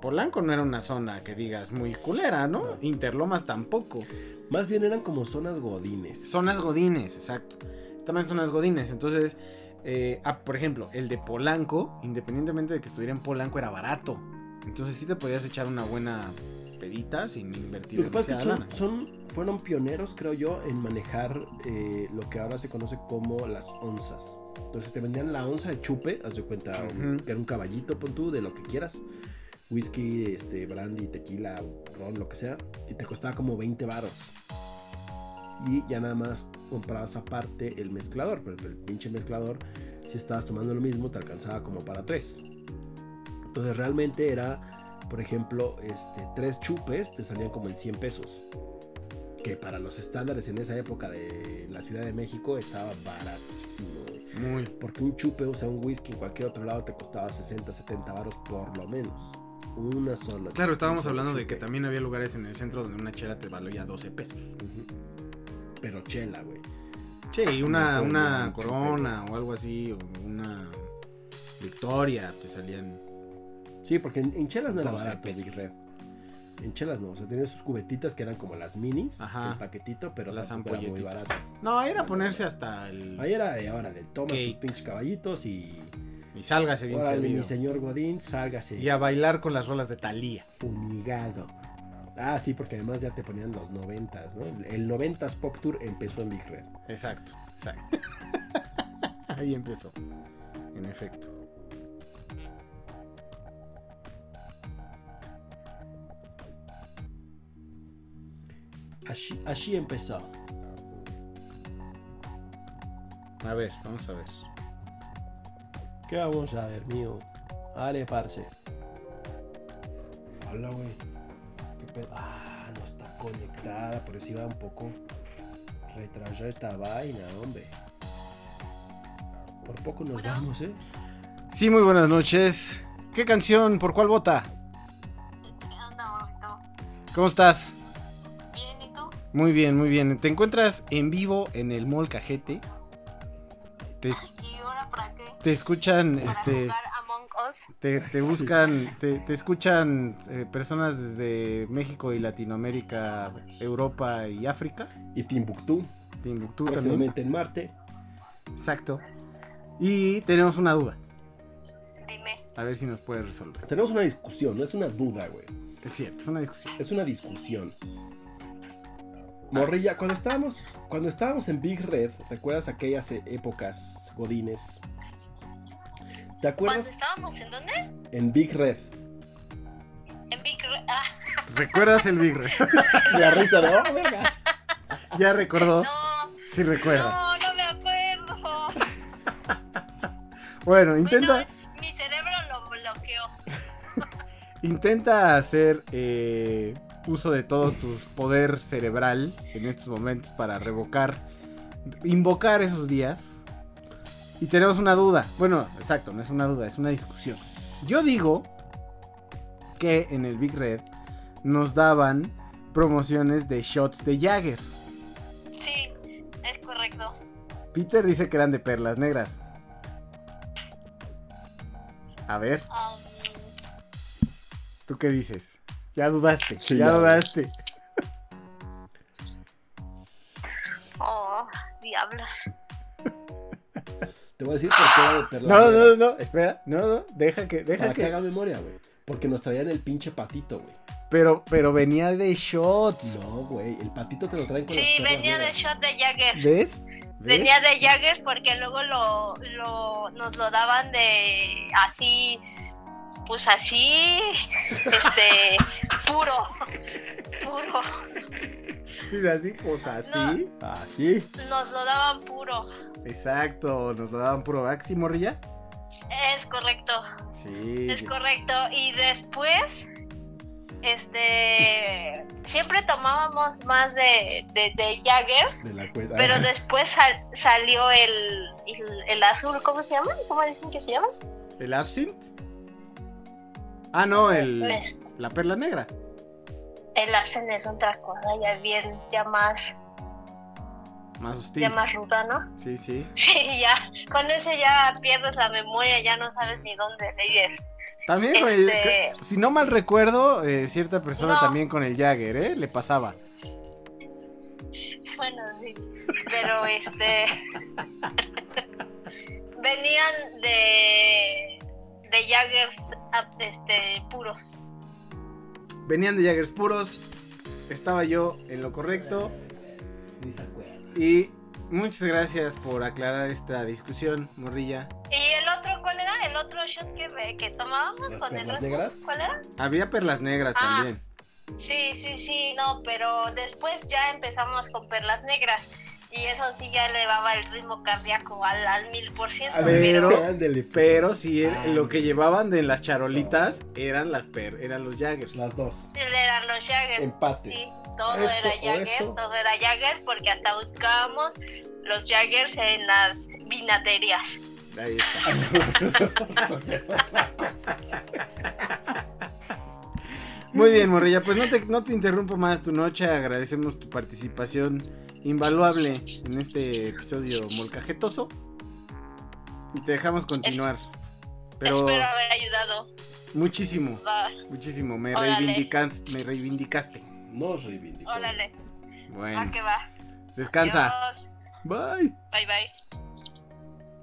Polanco no era una zona que digas muy culera, ¿no? No. Interlomas tampoco. Más bien eran como zonas godines. Zonas godines, exacto. Estaban en zonas godines. Entonces, eh, ah, por ejemplo, el de Polanco, independientemente de que estuviera en Polanco, era barato. Entonces sí te podías echar una buena pedita sin invertir Lo que pasa es que demasiada son, fueron pioneros, creo yo, en manejar eh, lo que ahora se conoce como las onzas. Entonces te vendían la onza de chupe, haz de cuenta, un- que era un caballito, pon tú, de lo que quieras. Whisky, este, brandy, tequila, ron, lo que sea. Y te costaba como 20 varos. Y ya nada más comprabas aparte el mezclador. Pero el pinche mezclador, si estabas tomando lo mismo, te alcanzaba como para tres. Entonces realmente era, por ejemplo, este, tres chupes te salían como en 100 pesos. Que para los estándares en esa época de la Ciudad de México estaba baratísimo. Muy. Porque un chupe, o sea, un whisky en cualquier otro lado te costaba 60, 70 varos por lo menos. Una sola. Claro, estábamos hablando de que también había lugares en el centro donde una chela te valía 12 pesos. Pero chela, güey. Sí, y una, Una una corona, corona o algo así, o una victoria, te salían. Sí, porque en, en chelas no era 12 barato. Big Red. En chelas no, o sea, tenía sus cubetitas que eran como las minis, Ajá. el paquetito, pero Las tampoco era muy barato. No, era ponerse hasta el. Ahí era de, órale, toma tus Cake. pinches caballitos y... Y sálgase bien Órale, mi servido. señor Godín, sálgase Y a bailar con las rolas de Thalía. fumigado. Ah, sí, porque además ya te ponían los noventas, ¿no? El noventas Pop Tour empezó en Big Red. Exacto, exacto. [LAUGHS] Ahí empezó. En efecto. Así, así empezó. A ver, vamos a ver. ¿Qué vamos a ver, mío? Dale, parce. Hola, güey. ¿Qué pedo? Ah, no está conectada, pero sí va un poco retrasada esta vaina, hombre. Por poco nos vamos, ¿eh? Sí, muy buenas noches. ¿Qué canción? ¿Por cuál vota? ¿Qué onda? ¿Cómo estás? Muy bien, muy bien. ¿Te encuentras en vivo en el Mall Cajete? Te, es- ¿Y ahora para qué? te escuchan, Para este, jugar Among Us. te, te buscan, te, te escuchan eh, personas desde México y Latinoamérica, Europa y África. Y Timbuktu, Timbuktu también. en Marte. Exacto. Y tenemos una duda. Dime. A ver si nos puede resolver. Tenemos una discusión, no es una duda, güey. Es cierto, es una discusión. Es una discusión. Morrilla, cuando estábamos, cuando estábamos en Big Red, ¿recuerdas aquellas e- épocas godines? ¿Te ¿Cuándo acuerdas? estábamos en dónde? En Big Red. En Big Red. Ah, [LAUGHS] ¿Recuerdas el Big Red? [LAUGHS] La risa de, oh, [LAUGHS] ya recordó. no, Sí recuerda. no, no me acuerdo. Bueno, intenta, Bueno, mi cerebro lo bloqueó. intenta hacer eh, uso de todo tu poder cerebral en estos momentos para revocar, invocar esos días. Y tenemos una duda. Bueno, exacto, no es una duda, es una discusión. Yo digo que en el Big Red nos daban promociones de shots de Jagger. Sí, es correcto. Peter dice que eran de perlas negras. A ver, Um, ¿tú qué dices? Ya dudaste, Sí, ya ya. dudaste. oh, diablos. Te voy a decir por qué era de perla. No, no, no, espera, no, no, deja que, deja Para que que. haga memoria, güey. Porque nos traían el pinche patito, güey. Pero, pero venía de shots. No, güey. El patito te lo traen con Sí, venía de shot de Jagger. ¿Ves? ¿Ves? Venía de Jagger porque luego lo, lo, nos lo daban de así, pues así, este, puro, puro. Dice así, pues así. Ah, sí. Nos lo daban puro. Exacto, nos lo daban puro Axi Morrilla. Es correcto, Sí. es correcto. Y después, este, siempre tomábamos más de, de, de Jaggers. De la. Pero después sal- salió el, el, el azul, ¿cómo se llama? ¿Cómo dicen que se llama? ¿El absinthe? Ah, no, el. Es- La perla negra. El absent es otra cosa, ya bien, ya más, Más hostil. ya más ruda, ¿no? Sí, sí. [LAUGHS] Sí, ya, con ese ya pierdes la memoria, ya no sabes ni dónde lees. También, güey, Este- si no mal recuerdo, eh, cierta persona No. también con el Jagger, ¿eh? Le pasaba. Bueno, sí, pero este... [LAUGHS] venían de... de Jaggers ah, este, puros. Venían de Jaggers puros. Estaba yo en lo correcto. Y muchas gracias por aclarar esta discusión, Morrilla. ¿Y el otro cuál era? ¿El otro shot que, que tomábamos ¿Las con perlas negras? ¿Cuál era? Había perlas negras Ah. también. Sí, sí, sí, no, pero después ya empezamos con perlas negras y eso sí ya elevaba el ritmo cardíaco al, al mil por ciento. Pero [LAUGHS] Pero sí, el- Ah. lo que llevaban de las charolitas eran las per, eran los Jaggers. Las dos. eran los Jaggers. Empate. Sí, todo Esto era Jagger, todo era Jagger porque hasta buscábamos los Jaggers en las vinaterías. Ahí está. [LAUGHS] Muy bien, Morrilla, pues no te, no te interrumpo más tu noche. Agradecemos tu participación invaluable en este episodio molcajetoso. Y te dejamos continuar. Pero Espero haber ayudado. muchísimo, Ah, muchísimo. Me, reivindicaste, me reivindicaste. Nos reivindicó. Órale, Bueno, ¿a qué va? descansa. Adiós. Bye. Bye bye.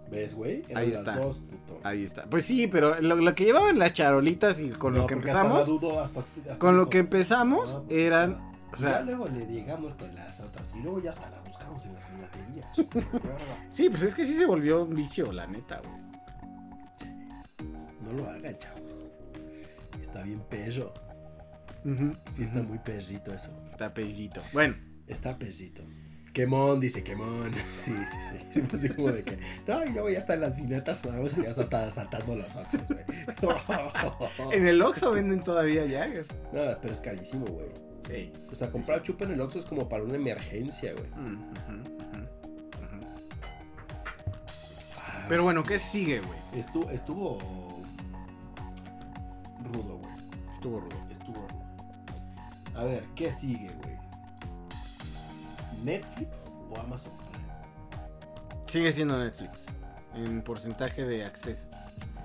¿Ves, güey? Ahí las está. dos, puto. barato. Ahí está. Pues sí, pero lo, lo que llevaban las charolitas y con No, lo que hasta empezamos, la dudo, hasta- hasta con lo que empezamos "No, pues, eran, ya". O sea, ya luego le llegamos con las otras. Y luego ya hasta la buscamos en la piratería. [LAUGHS] sí, pues es que sí se volvió un vicio, la neta, güey. no lo hagan, chavos. Está bien perro. Ujú, Sí, está muy perrito eso. Está pellito. Bueno, Está perrito. Quemón, dice quemón. [LAUGHS] Sí, sí, sí. Así como de que. No, y luego ya están las vinetas. Vamos ya se está saltando los oxos, güey. [LAUGHS] en el Oxxo venden todavía Jagger. No, pero es carísimo, güey. Sí. O sea, comprar chupa en el Oxxo es como para una emergencia, güey. Pero bueno, ¿qué sigue, güey? Estuvo, estuvo rudo, güey. Estuvo rudo. Estuvo rudo. A ver, ¿qué sigue, güey? ¿Netflix o Amazon Prime? Sigue siendo Netflix. En porcentaje de acceso.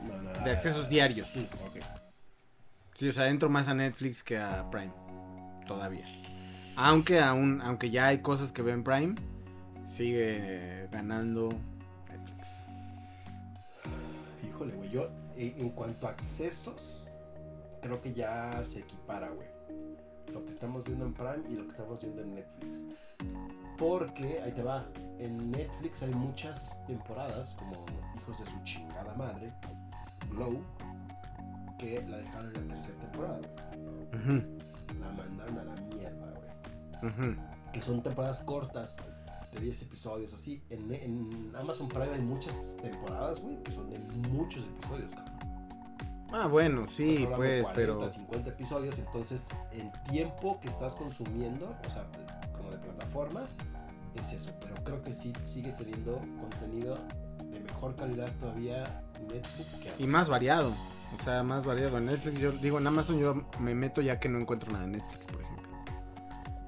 No, no, De accesos diarios. Sí. Sí, o sea, entro más a Netflix que a Prime. Todavía. Aunque aún, aunque ya hay cosas que veo en Prime, sigue ganando Netflix. Híjole, güey, yo en, cuanto a accesos, creo que ya se equipara, güey. Lo que estamos viendo en Prime y lo que estamos viendo en Netflix. Porque, ahí te va, en Netflix hay muchas temporadas, como Hijos de su chingada madre, Glow, que la dejaron en la tercera temporada. Ujú, La mandaron a la mierda, güey. Que son temporadas cortas, de 10 episodios, así. En, en Amazon Prime hay muchas temporadas, güey, que son de muchos episodios, cabrón. Ah, bueno, sí, pues, 40, pero. 50 episodios, entonces el tiempo que estás consumiendo, o sea, como de plataforma, es eso. Pero creo que sí sigue teniendo contenido de mejor calidad todavía Netflix que Y más variado. O sea, más variado. En Netflix, yo digo, en Amazon yo me meto ya que no encuentro nada en Netflix, por ejemplo.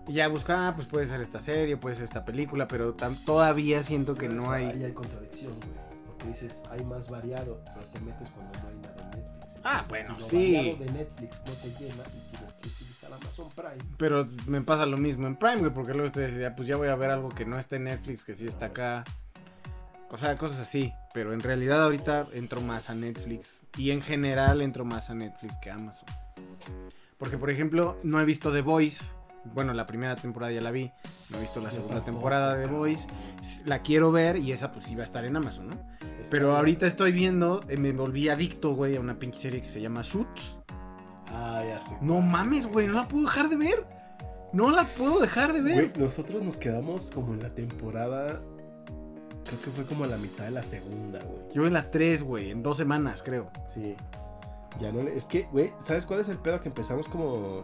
Y ya busca, ah, pues puede ser esta serie, puede ser esta película, pero todavía siento que no hay. Ahí hay contradicción, güey. Porque dices, hay más variado, pero te metes cuando no hay nada en Netflix. Ah, Entonces, bueno, si lo sí. variado de Netflix no te llena y tienes que utilizar Amazon Prime. Pero me pasa lo mismo en Prime, güey, porque luego ustedes decían, pues ya voy a ver algo que no está en Netflix, que sí está acá. O sea, cosas así. Pero en realidad ahorita entro más a Netflix. Y en general entro más a Netflix que a Amazon. Porque, por ejemplo, no he visto The Voice. Bueno, la primera temporada ya la vi. No he visto la segunda temporada de The. Voice. La quiero ver y esa pues sí va a estar en Amazon, ¿no? Pero ahorita estoy viendo, eh, me volví adicto, güey, a una pinche serie que se llama Suits. Ah, ya sé. No mames, güey, no la puedo dejar de ver. No la puedo dejar de ver. Güey, nosotros nos quedamos como en la temporada. Creo que fue como a la mitad de la segunda, güey. Yo en la 3, güey, en dos semanas, creo. Sí. Ya no le. Es que, güey, ¿sabes cuál es el pedo? Que empezamos como.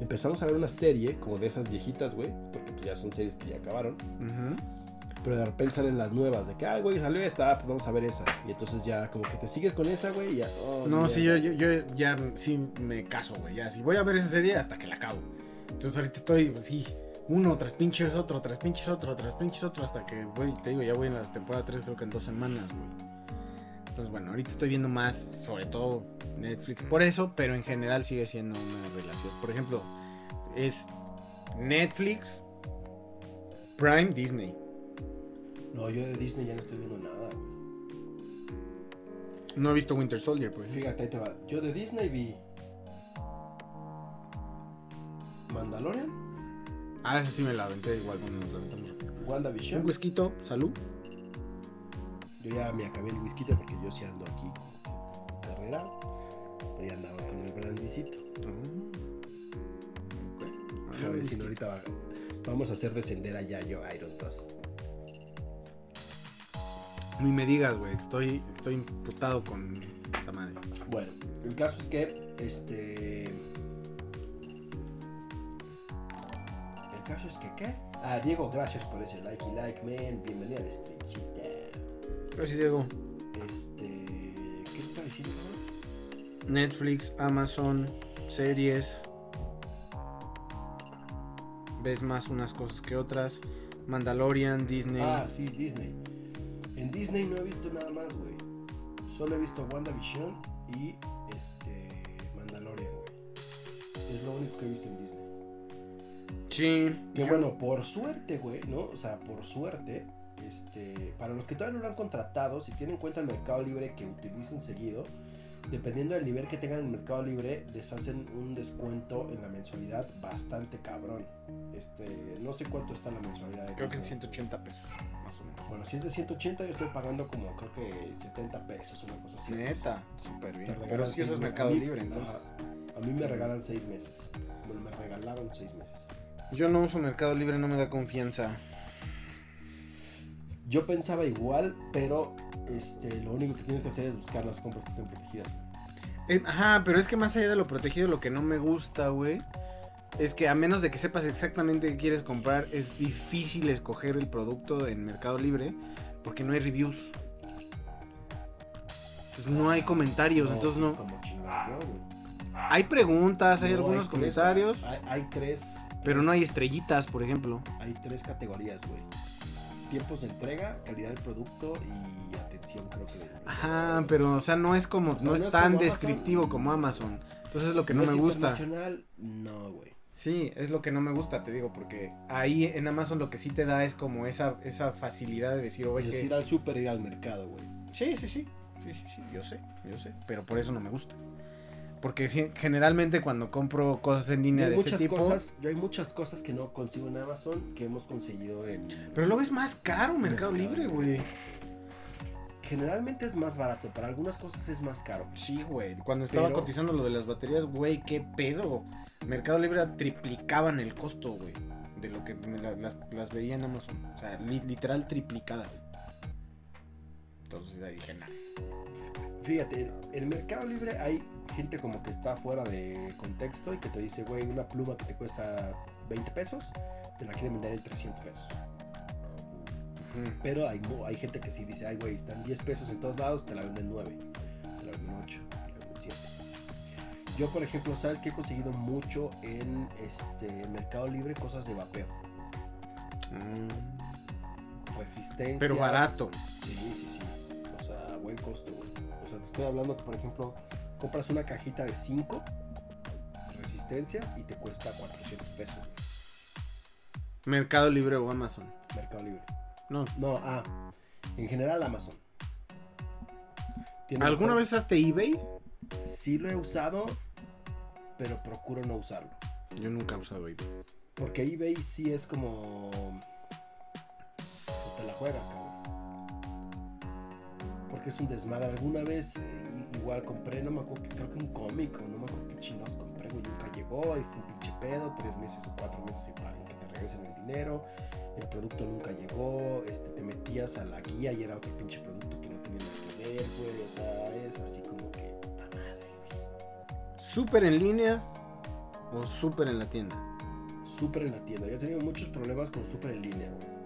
Empezamos a ver una serie como de esas viejitas, güey. Porque pues, ya son series que ya acabaron. Ujú. Pero de repente salen las nuevas. De que, ay, güey, salió esta. ah, Pues vamos a ver esa. Y entonces ya como que te sigues con esa, güey. Y ya. oh, No, sí, yo, yo, yo ya sí me caso, güey. Ya, si voy a ver esa serie hasta que la acabo. Entonces ahorita estoy, pues, sí, uno tras pinches otro, tras pinches otro, tras pinches otro, hasta que voy, te digo, ya voy en la temporada 3, creo que en dos semanas, güey. Entonces, bueno, ahorita estoy viendo más, sobre todo Netflix, por eso, pero en general sigue siendo una relación. Por ejemplo, es Netflix, Prime, Disney. No, yo de Disney ya no estoy viendo nada, güey. No he visto Winter Soldier, ejemplo. Fíjate, ahí te va. Yo de Disney vi. Mandalorian, Ah, eso sí me la aventé igual cuando nos la aventamos. WandaVision. Un whisky, salud. Yo ya me acabé el whisky porque yo sí ando aquí carrera. Pero ya andamos con el brandicito. A ver si no ahorita va- vamos a hacer descender a Yayo Iron 2. Ni me digas, güey. Estoy, estoy imputado con esa madre. Bueno, el caso es que este. Caso es que, ¿qué? Ah, Diego, gracias por ese like y like, man. Bienvenido al streamcita. Gracias, Diego. Este. ¿Qué te está diciendo? Netflix, Amazon, series. Ves más unas cosas que otras. Mandalorian, Disney. Ah, sí, Disney. En Disney no he visto nada más, güey. Solo he visto WandaVision y este. Mandalorian, güey. Es lo único que he visto en Disney. Sí. Que yo- bueno, por suerte, güey, ¿no? O sea, por suerte, este, para los que todavía no lo han contratado, si tienen cuenta en Mercado Libre que utilicen seguido, dependiendo del nivel que tengan en Mercado Libre, les hacen un descuento en la mensualidad bastante cabrón. Este, no sé cuánto está la mensualidad. de Creo que en Disney. 180 pesos, más o menos. Bueno, si es de 180, yo estoy pagando como creo que 70 pesos, una cosa así. Neta, súper bien. Pero si usas meses. Mercado Libre, entonces. A mí me regalan 6 meses. Bueno, me regalaron 6 meses. Yo no uso Mercado Libre, no me da confianza. Yo pensaba igual, pero este, lo único que tienes que hacer es buscar las compras que estén protegidas. Eh, ajá, pero es que más allá de lo protegido, lo que no me gusta, güey, es que a menos de que sepas exactamente qué quieres comprar, es difícil escoger el producto en Mercado Libre porque no hay reviews. Entonces no hay comentarios, entonces no. Como chingado, ¿no, güey? Hay preguntas, hay No, algunos comentarios, Hay, hay tres. Pero no hay estrellitas, por ejemplo. Hay tres categorías, güey. Tiempos de entrega, calidad del producto y atención, creo que. Ajá, pero o sea, no es como, O sea, no no es es tan como Amazon. descriptivo como Amazon. Entonces es lo que no, ¿Es me gusta. No, güey. Sí, es lo que no me gusta, te digo, porque ahí en Amazon lo que sí te da es como esa, esa facilidad de decir, oye, Es que- ir al súper, ir al mercado, güey. Sí, sí, sí. Sí, sí, sí, yo sé, yo sé. Pero por eso no me gusta. Porque generalmente cuando compro cosas en línea hay de ese muchas tipo. cosas, yo hay muchas cosas que no consigo en Amazon que hemos conseguido en. Pero luego es más caro Mercado Mercado Libre, güey. Generalmente es más barato, para algunas cosas es más caro. Sí, güey. Cuando estaba Pero- cotizando lo de las baterías, güey, qué pedo. Mercado Libre triplicaban el costo, güey. De lo que me la- las, las veía en Amazon. O sea, li- literal triplicadas. Entonces ahí dije. Fíjate, en el Mercado Libre hay gente como que está fuera de contexto y que te dice, güey, una pluma que te cuesta 20 pesos, te la quieren vender en 300 pesos. Pero hay, hay gente que sí dice, ay, güey, están 10 pesos en todos lados, te la venden 9, te la venden 8, te la venden 7. Yo, por ejemplo, sabes que he conseguido mucho en este Mercado Libre cosas de vapeo. Mm. Resistencia. Pero barato. Sí, sí, sí. O sea, a buen costo, güey. O sea, te estoy hablando que, por ejemplo, compras una cajita de 5 resistencias y te cuesta 400 pesos. Mercado Libre o Amazon. Mercado Libre. No. No, ah, en general Amazon. ¿Alguna vez usaste eBay? Sí lo he usado, pero procuro no usarlo. Yo nunca he usado eBay. Porque eBay sí es como... Te la juegas, cabrón. Porque es un desmadre. Alguna vez eh, igual compré, no me acuerdo, creo que un cómic o no me acuerdo qué chingados compré, güey. Nunca llegó y fue un pinche pedo. Tres meses o cuatro meses pagar, que te regresen el dinero. El producto nunca llegó. Este, te metías a la guía y era otro pinche producto que no tenía nada que ver, güey. O sea, es así como que... puta madre, güey. ¿Súper en línea o súper en la tienda? Súper en la tienda. Yo he tenido muchos problemas con súper en línea, güey.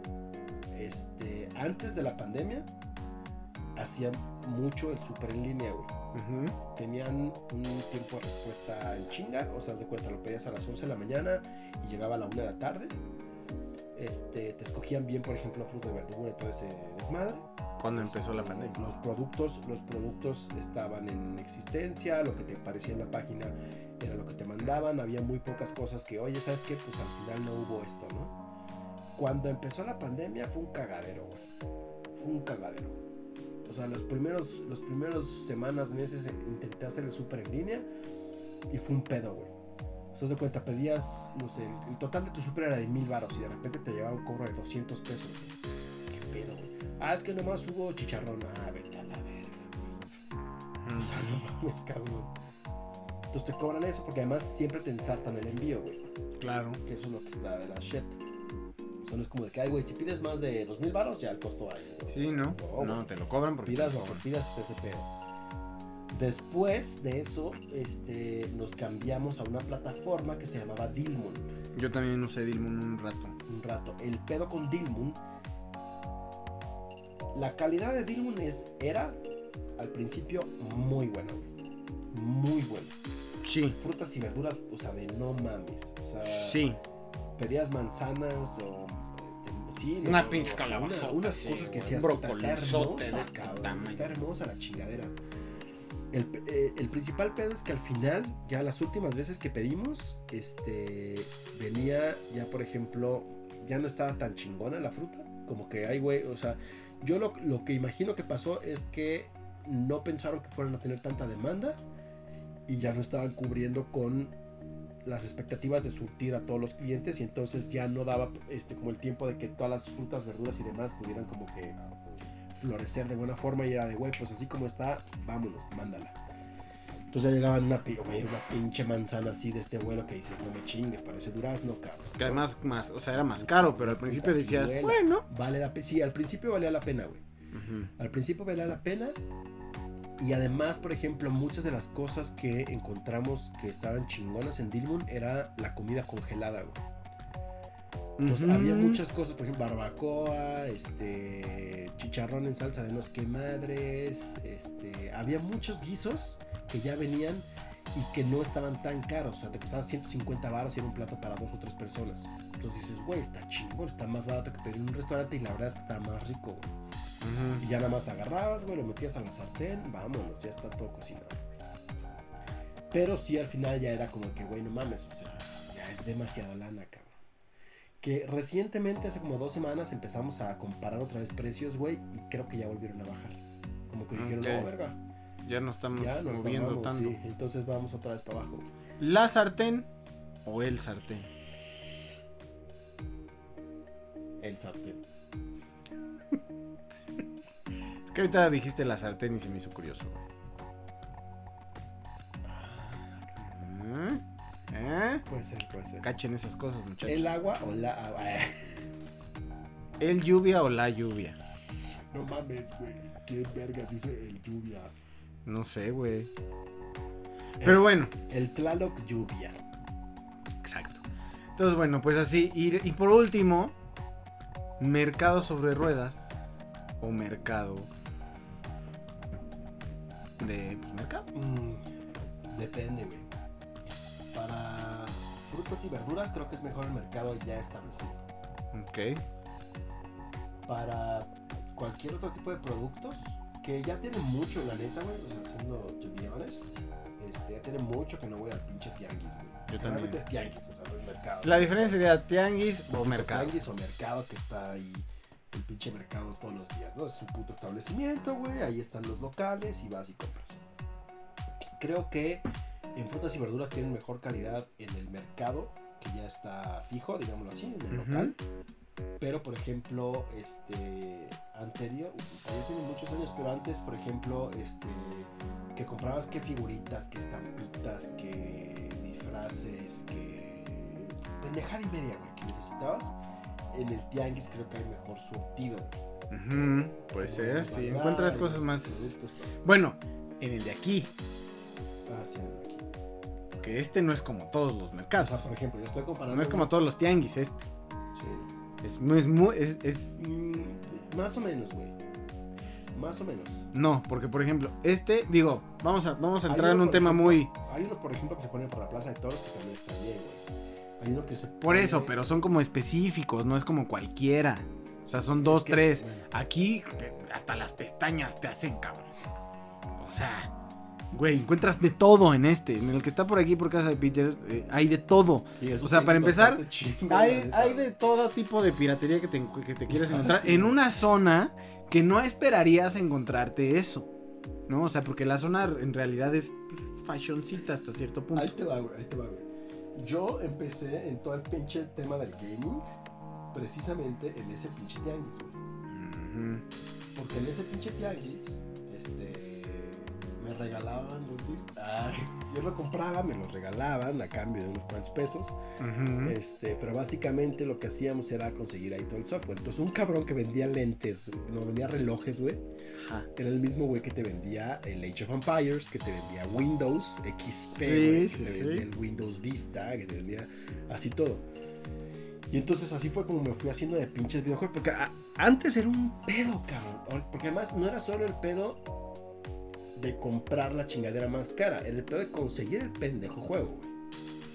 Este, antes de la pandemia, hacía mucho el súper en línea, güey. Tenían un tiempo de respuesta en chinga, o sea, de cuenta, lo pedías a las 11 de la mañana y llegaba a la 1 de la tarde. Este, te escogían bien, por ejemplo, fruta y verdura y todo ese desmadre. Cuando empezó la pandemia. Los productos, los productos estaban en existencia, lo que te parecía en la página era lo que te mandaban, había muy pocas cosas que, oye, ¿sabes qué? Pues al final no hubo esto, ¿no? Cuando empezó la pandemia fue un cagadero, güey. Fue un cagadero. O sea, los primeros, los primeros semanas, meses eh, intenté hacer el súper en línea y fue un pedo, güey. O sea, de cuenta, pedías, no sé, el total de tu súper era de mil baros y de repente te llevaba un cobro de 200 pesos. ¿Qué pedo, güey? Ah, es que nomás hubo chicharrón. Ah, vete a la verga, güey. O sea, [LAUGHS] no mames, cabrón. Entonces te cobran eso porque además siempre te ensartan el envío, güey. Claro. Que eso es lo que está de la shit. O sea, no es como de que, ay, güey, si pides más de dos mil baros, ya el costo hay. Sí, ¿no? güey. No, te lo cobran porque pidas lo cobran. pidas ese pedo. Después de eso, este, nos cambiamos a una plataforma que se llamaba Dilmun. Yo también usé Dilmun un rato. un rato. El pedo con Dilmun. La calidad de Dilmun es, era al principio muy buena, güey. Muy buena. Sí, Frutas y verduras, o sea, de no mames. O sea, sí. pedías manzanas o. Sí, Una no, pinche calabazota, una- unas sí, cosas que decías, un "Puta, está brocolizote hermosa, de este cabrón, tamaño". Está hermosa la chingadera. El, eh, el principal pedo es que al final, ya las últimas veces que pedimos, este venía ya por ejemplo, ya no estaba tan chingona la fruta Como que, ay, güey, o sea, yo lo, lo que imagino que pasó es que no pensaron que fueran a tener tanta demanda y ya no estaban cubriendo con las expectativas de surtir a todos los clientes y entonces ya no daba este como el tiempo de que todas las frutas, verduras y demás pudieran como que florecer de buena forma y era de güey, pues así como está, vámonos, mándala. Entonces ya llegaban una, una pinche manzana así de este vuelo que dices, no me chingues, parece durazno, cabrón. Que además, más, o sea, era más caro, pero al principio decías, bueno. Vale la pena, sí, al principio valía la pena, güey. Ujú. Al principio valía la pena. Y además, por ejemplo, muchas de las cosas que encontramos que estaban chingonas en Dilmun era la comida congelada, güey. Entonces había muchas cosas, por ejemplo, barbacoa, este, chicharrón en salsa de no sé qué madres, este, había muchos guisos que ya venían y que no estaban tan caros, o sea, te costaban 150 baros y era un plato para dos o tres personas. Entonces dices, güey, está chingón, está más barato que pedir en un restaurante y la verdad es que está más rico, güey. Ujú. Y ya nada más agarrabas, güey, lo metías a la sartén, vámonos, ya está todo cocinado. Pero sí, al final ya era como que, güey, no mames, o sea, ya es demasiada lana, cabrón. Que recientemente, hace como dos semanas, empezamos a comparar otra vez precios, güey, y creo que ya volvieron a bajar. Como que dijeron, Ok. no, verga, Ya no estamos ya nos moviendo bajamos, tanto. sí, entonces vamos otra vez para abajo. ¿La sartén o el sartén? El sartén. [LAUGHS] Es que ahorita dijiste la sartén y se me hizo curioso. ¿Eh? ¿Eh? Puede ser, puede ser. Cachen esas cosas, muchachos. ¿El agua o la agua? ¿El lluvia o la lluvia? No mames, güey. ¿Qué verga dice el lluvia? No sé, güey. Pero bueno, El Tlaloc lluvia. exacto. Entonces, bueno, pues así. Y, y por último, mercado sobre ruedas. O mercado. De. Pues mercado. Mm, depende, güey. Para frutas y verduras creo que es mejor el mercado ya establecido. Ok. Para cualquier otro tipo de productos, que ya tiene mucho, la neta, güey, o sea, siendo to be honest, este, ya tiene mucho que no voy al pinche tianguis, güey. Yo Realmente también. es tianguis, o sea, no es mercado. La diferencia sería tianguis o mercado. Tianguis o mercado que está ahí, el pinche mercado todos los días, ¿no? Es un puto establecimiento, güey, ahí están los locales y vas y compras. Creo que en frutas y verduras tienen mejor calidad en el mercado, que ya está fijo, digámoslo así, en el local. Pero, por ejemplo, este anterior, ya tiene muchos años, pero antes, por ejemplo, este que comprabas que figuritas, que estampitas, que disfraces, que pendejada y media, güey, que necesitabas. En el tianguis creo que hay mejor surtido. Ujú, Puede ser, sí. Encuentras cosas más. productos, todo. Bueno, en el de aquí, Ah, sí, en el de aquí. que este no es como todos los O mercados. sea, por ejemplo, yo estoy comparando. No es como todos los tianguis, este. Es, es, es, es- Mm, más o menos, güey. Más o menos. No, porque por ejemplo, este, digo, vamos a, vamos a entrar en un tema ejemplo, muy. Hay uno, por ejemplo, que se pone por la Plaza de Toros que también está bien, güey. Hay uno que se Por eso, pero son como específicos, no es como cualquiera. O sea, son dos, que, tres. bueno. Aquí te- hasta las pestañas te hacen, cabrón. O sea, güey, encuentras de todo en este. En el que está por aquí, por casa de Peter, eh, hay de todo. Sí, O sea, para empezar, Hay, hay de todo tipo de piratería que te, que te quieres encontrar Sí. en una zona que no esperarías encontrarte eso. ¿No? O sea, porque la zona en realidad es fashioncita hasta cierto punto. Ahí te va, güey, ahí te va, güey. Yo empecé en todo el pinche tema del gaming precisamente en ese pinche tianguis, güey. Ujú. Porque en ese pinche tianguis, este, me regalaban los discos. Ay, yo lo compraba, me los regalaban a cambio de unos cuantos pesos. Ujú. Este, pero básicamente lo que hacíamos era conseguir ahí todo el software. Entonces, un cabrón que vendía lentes, no vendía relojes, güey. Era el mismo güey que te vendía el Age of Empires, que te vendía Windows XP, Sí, que sí, te sí. vendía el Windows Vista, que te vendía así todo. Y entonces así fue como me fui haciendo de pinches videojuegos. Porque antes era un pedo, cabrón. Porque además no era solo el pedo de comprar la chingadera más cara. Era el pedo de conseguir el pendejo juego, güey.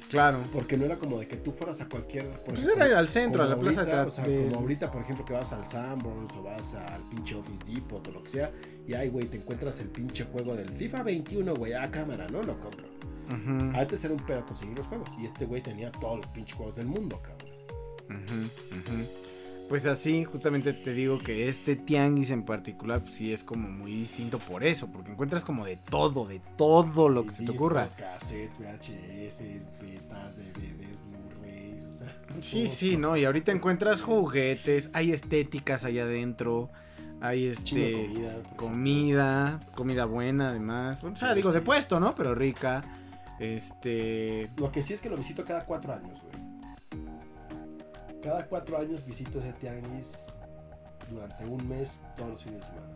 Claro. Porque no era como de que tú fueras a cualquier. Pues ejemplo, era ir al centro, a la plaza de, o sea, como ahorita, por ejemplo, que vas al Sanborns o vas al pinche Office Depot o lo que sea, y ahí, güey, te encuentras el pinche juego del FIFA 21, güey, a cámara, ¿no? Lo compro. Ujú, Antes era un pedo conseguir los juegos, y este güey tenía todos los pinches juegos del mundo, cabrón. ujú, ujú. Pues así, justamente te digo que este tianguis en particular, pues sí es como muy distinto por eso, porque encuentras como de todo, de todo lo que se te ocurra. Cassettes, VHS, betas, DVDs, Blu-rays, o sea. [LAUGHS] Sí, sí, ¿no? Y ahorita encuentras juguetes, hay estéticas allá adentro, hay este comida. comida, comida buena además. Bueno, o sea, digo, de puesto, ¿no? Pero rica. Este. Lo que sí es que lo visito cada cuatro años. Cada cuatro años visito ese tianguis durante un mes, todos los fines de semana.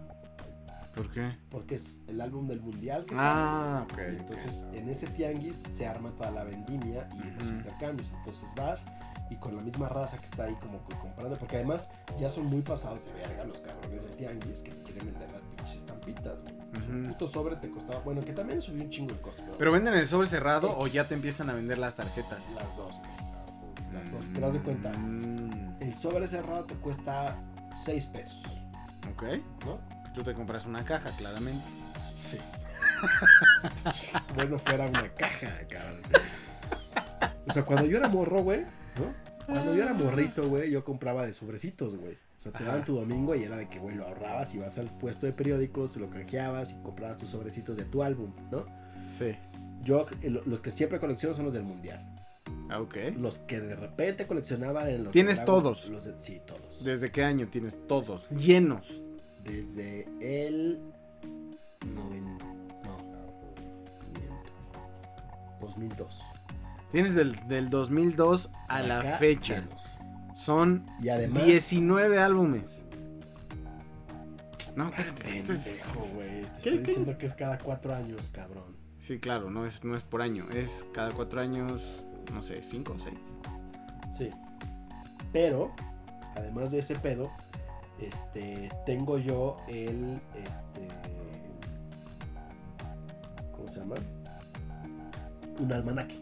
¿Por qué? Porque es el álbum del mundial que Ah, ok. sale. Y Entonces, en ese tianguis se arma toda la vendimia y los Ujú. intercambios. Entonces vas y con la misma raza que está ahí como que comprando, porque además ya son muy pasados de verga los cabrones del tianguis que te quieren vender las pinches estampitas, Ujú. puto sobre te costaba, bueno, que también subió un chingo el costo. ¿no? ¿Pero venden el sobre cerrado o ya te empiezan a vender las tarjetas? Las dos. Las dos. Te das de cuenta. Mm, El sobre cerrado te cuesta 6 pesos, ok. ¿no? Tú te compras una caja, claramente. Sí. [LAUGHS] bueno, fuera una caja, cabrón. O sea, cuando yo era morro, güey, ¿no? Cuando yo era morrito, güey, yo compraba de sobrecitos, güey. O sea, te daban tu domingo y era de que, güey, lo ahorrabas y vas al puesto de periódicos, lo canjeabas y comprabas tus sobrecitos de tu álbum, ¿no? Sí. Yo, eh, lo- los que siempre colecciono son los del mundial. Ah, ok. Los que de repente coleccionaba en los. ¿Tienes de todos? Los de- sí, todos. ¿Desde qué año tienes todos? Llenos. Desde el. noven- no. miento. 2002. Tienes del, del 2002 a Para la acá, fecha. llenos. Son Y además. 19 álbumes. No, espérate, esto es... Te ¿Qué- estoy qué? diciendo que es cada cuatro años, cabrón. Sí, claro, no es, no es por año. Es cada cuatro años, no sé, cinco o seis. Sí. Pero, además de ese pedo, este, tengo yo el, este, ¿cómo se llama? Un almanaque.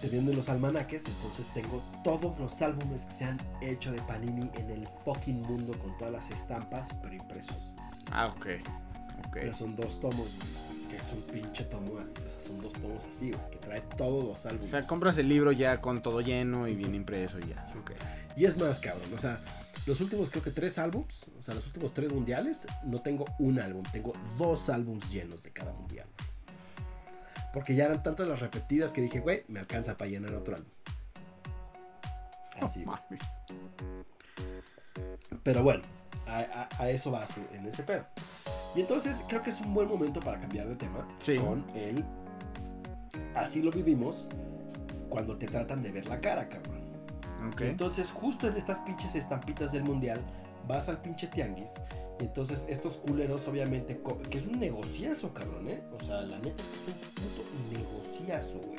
Te venden los almanaques, entonces tengo todos los álbumes que se han hecho de Panini en el fucking mundo con todas las estampas, pero impresos. Ah, ok. Ok. Pero son dos tomos, que es un pinche tomo, así, o sea, son dos tomos así, güey, que trae todos los O álbumes. sea, compras el libro ya con todo lleno y bien impreso y ya. Y es más, cabrón, o sea, los últimos creo que tres álbums, o sea, los últimos tres mundiales, no tengo un álbum, tengo dos álbums llenos de cada mundial. Porque ya eran tantas las repetidas que dije, güey, me alcanza para llenar otro álbum. Así, güey. Pero bueno, a, a- a eso va en ese pedo. Y entonces creo que es un buen momento para cambiar de tema Sí. con el así lo vivimos cuando te tratan de ver la cara, cabrón. Ok. Entonces, justo en estas pinches estampitas del mundial, vas al pinche tianguis. Y entonces, estos culeros, obviamente, que es un negociazo, cabrón, ¿eh? O sea, la neta es un puto negociazo, güey.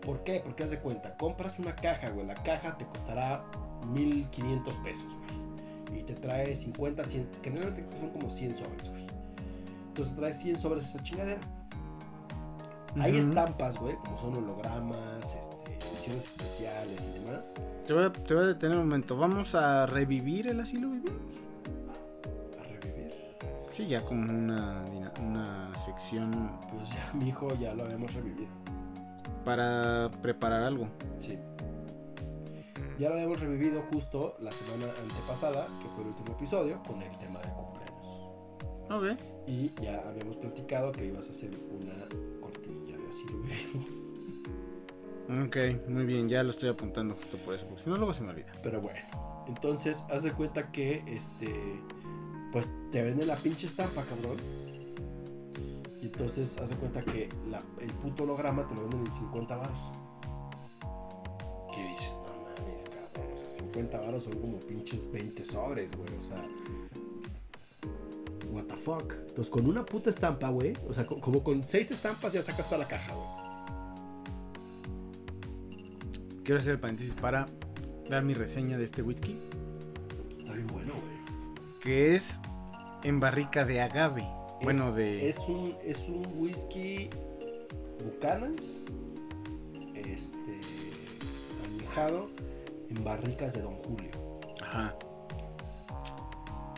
¿Por qué? Porque haz de cuenta, compras una caja, güey. La caja te costará 1500 pesos, güey. Y te trae 50, 100, que generalmente son como 100 sobres, güey. Entonces trae 100 sobres esa chingadera. Hay Ujú. estampas, güey, como son hologramas, este, ediciones especiales y demás. Te voy, a, te voy a detener un momento. ¿Vamos a revivir el así lo vivimos? A revivir. Sí, ya como una, una sección Pues ya, mi hijo ya lo habíamos revivido. para preparar algo. Sí. Ya lo habíamos revivido justo la semana antepasada, que fue el último episodio, con el tema del cumpleaños. Ok. Y ya habíamos platicado que ibas a hacer una cortinilla de así lo vivimos. Ok, muy bien, ya lo estoy apuntando justo por eso, porque si no luego se me olvida. Pero bueno, entonces haz de cuenta que este. Pues te venden la pinche estampa, cabrón. Y entonces haz de cuenta que la- el puto holograma te lo venden en 50 varos. ¿Qué dices? 50 varos son como pinches 20 sobres, güey. O sea. What the fuck. Entonces con una puta estampa, güey. O sea, co- como con 6 estampas ya sacas toda la caja, güey. Quiero hacer el paréntesis para dar mi reseña de este whisky, Está bien bueno, güey. que es en barrica de agave. bueno, de... Es un, es un whisky Buchanan's, este, añejado barricas de Don Julio. Ajá.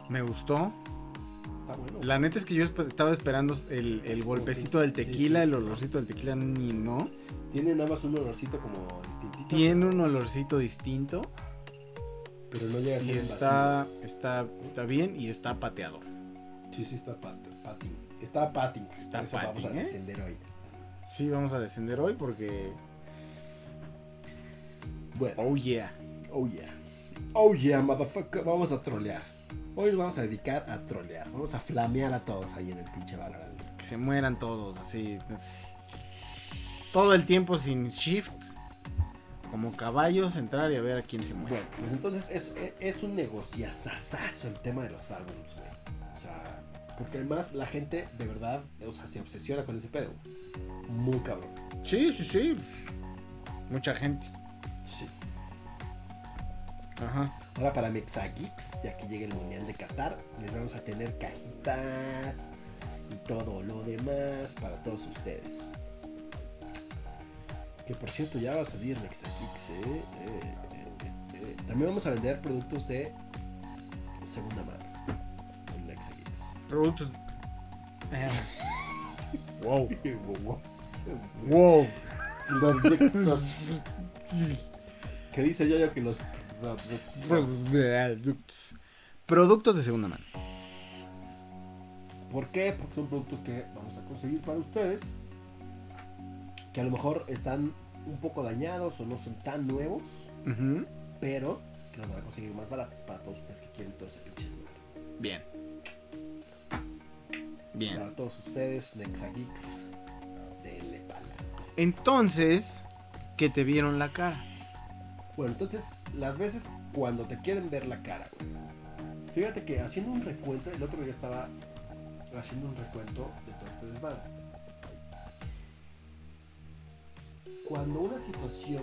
Me gustó. Está bueno. La neta es que yo estaba esperando el, el golpecito del tequila, el olorcito del tequila, ni no. Tiene nada más un olorcito como distintito. Tiene un olorcito distinto. Pero no llega a ser Y está, está, está bien y está pateador. Sí, sí, está pat patting. Está patting. Está eso vamos a ¿eh? descender hoy. Sí, vamos a descender hoy porque. Bueno. Oh yeah. Oh yeah. Oh yeah, motherfucker. Vamos a trolear. Hoy nos vamos a dedicar a trolear. Vamos a flamear a todos ahí en el pinche Valorant. Que se mueran todos, así. Todo el tiempo sin shift. Como caballos, entrar y a ver a quién se muere. Bueno, pues entonces es, es un negociazazazo el tema de los álbumes, güey. O sea, porque además la gente de verdad, o sea, se obsesiona con ese pedo. Muy cabrón. Sí, sí, sí. Mucha gente. Sí. Ajá. Ahora para Mexageeks, ya que llegue el Mundial de Qatar, les vamos a tener cajitas y todo lo demás para todos ustedes. Que por cierto ya va a salir Mexageeks, ¿eh? Eh, eh, eh. También vamos a vender productos de segunda mano en Mexageeks. Productos. [LAUGHS] Wow. Wow. [LAUGHS] que dice yo que los Productos de segunda mano. ¿Por qué? Porque son productos que vamos a conseguir para ustedes. Que a lo mejor están un poco dañados o no son tan nuevos. Pero que los van a conseguir más baratos para todos ustedes que quieren todo ese pinche desmadre. Bien. Bien. Para todos ustedes, Nexageeks. Denle pala. Entonces, que te vieron la cara. Bueno, entonces, las veces cuando te quieren ver la cara, güey. Fíjate que haciendo un recuento, el otro día estaba haciendo un recuento de todo este desmadre. Cuando una situación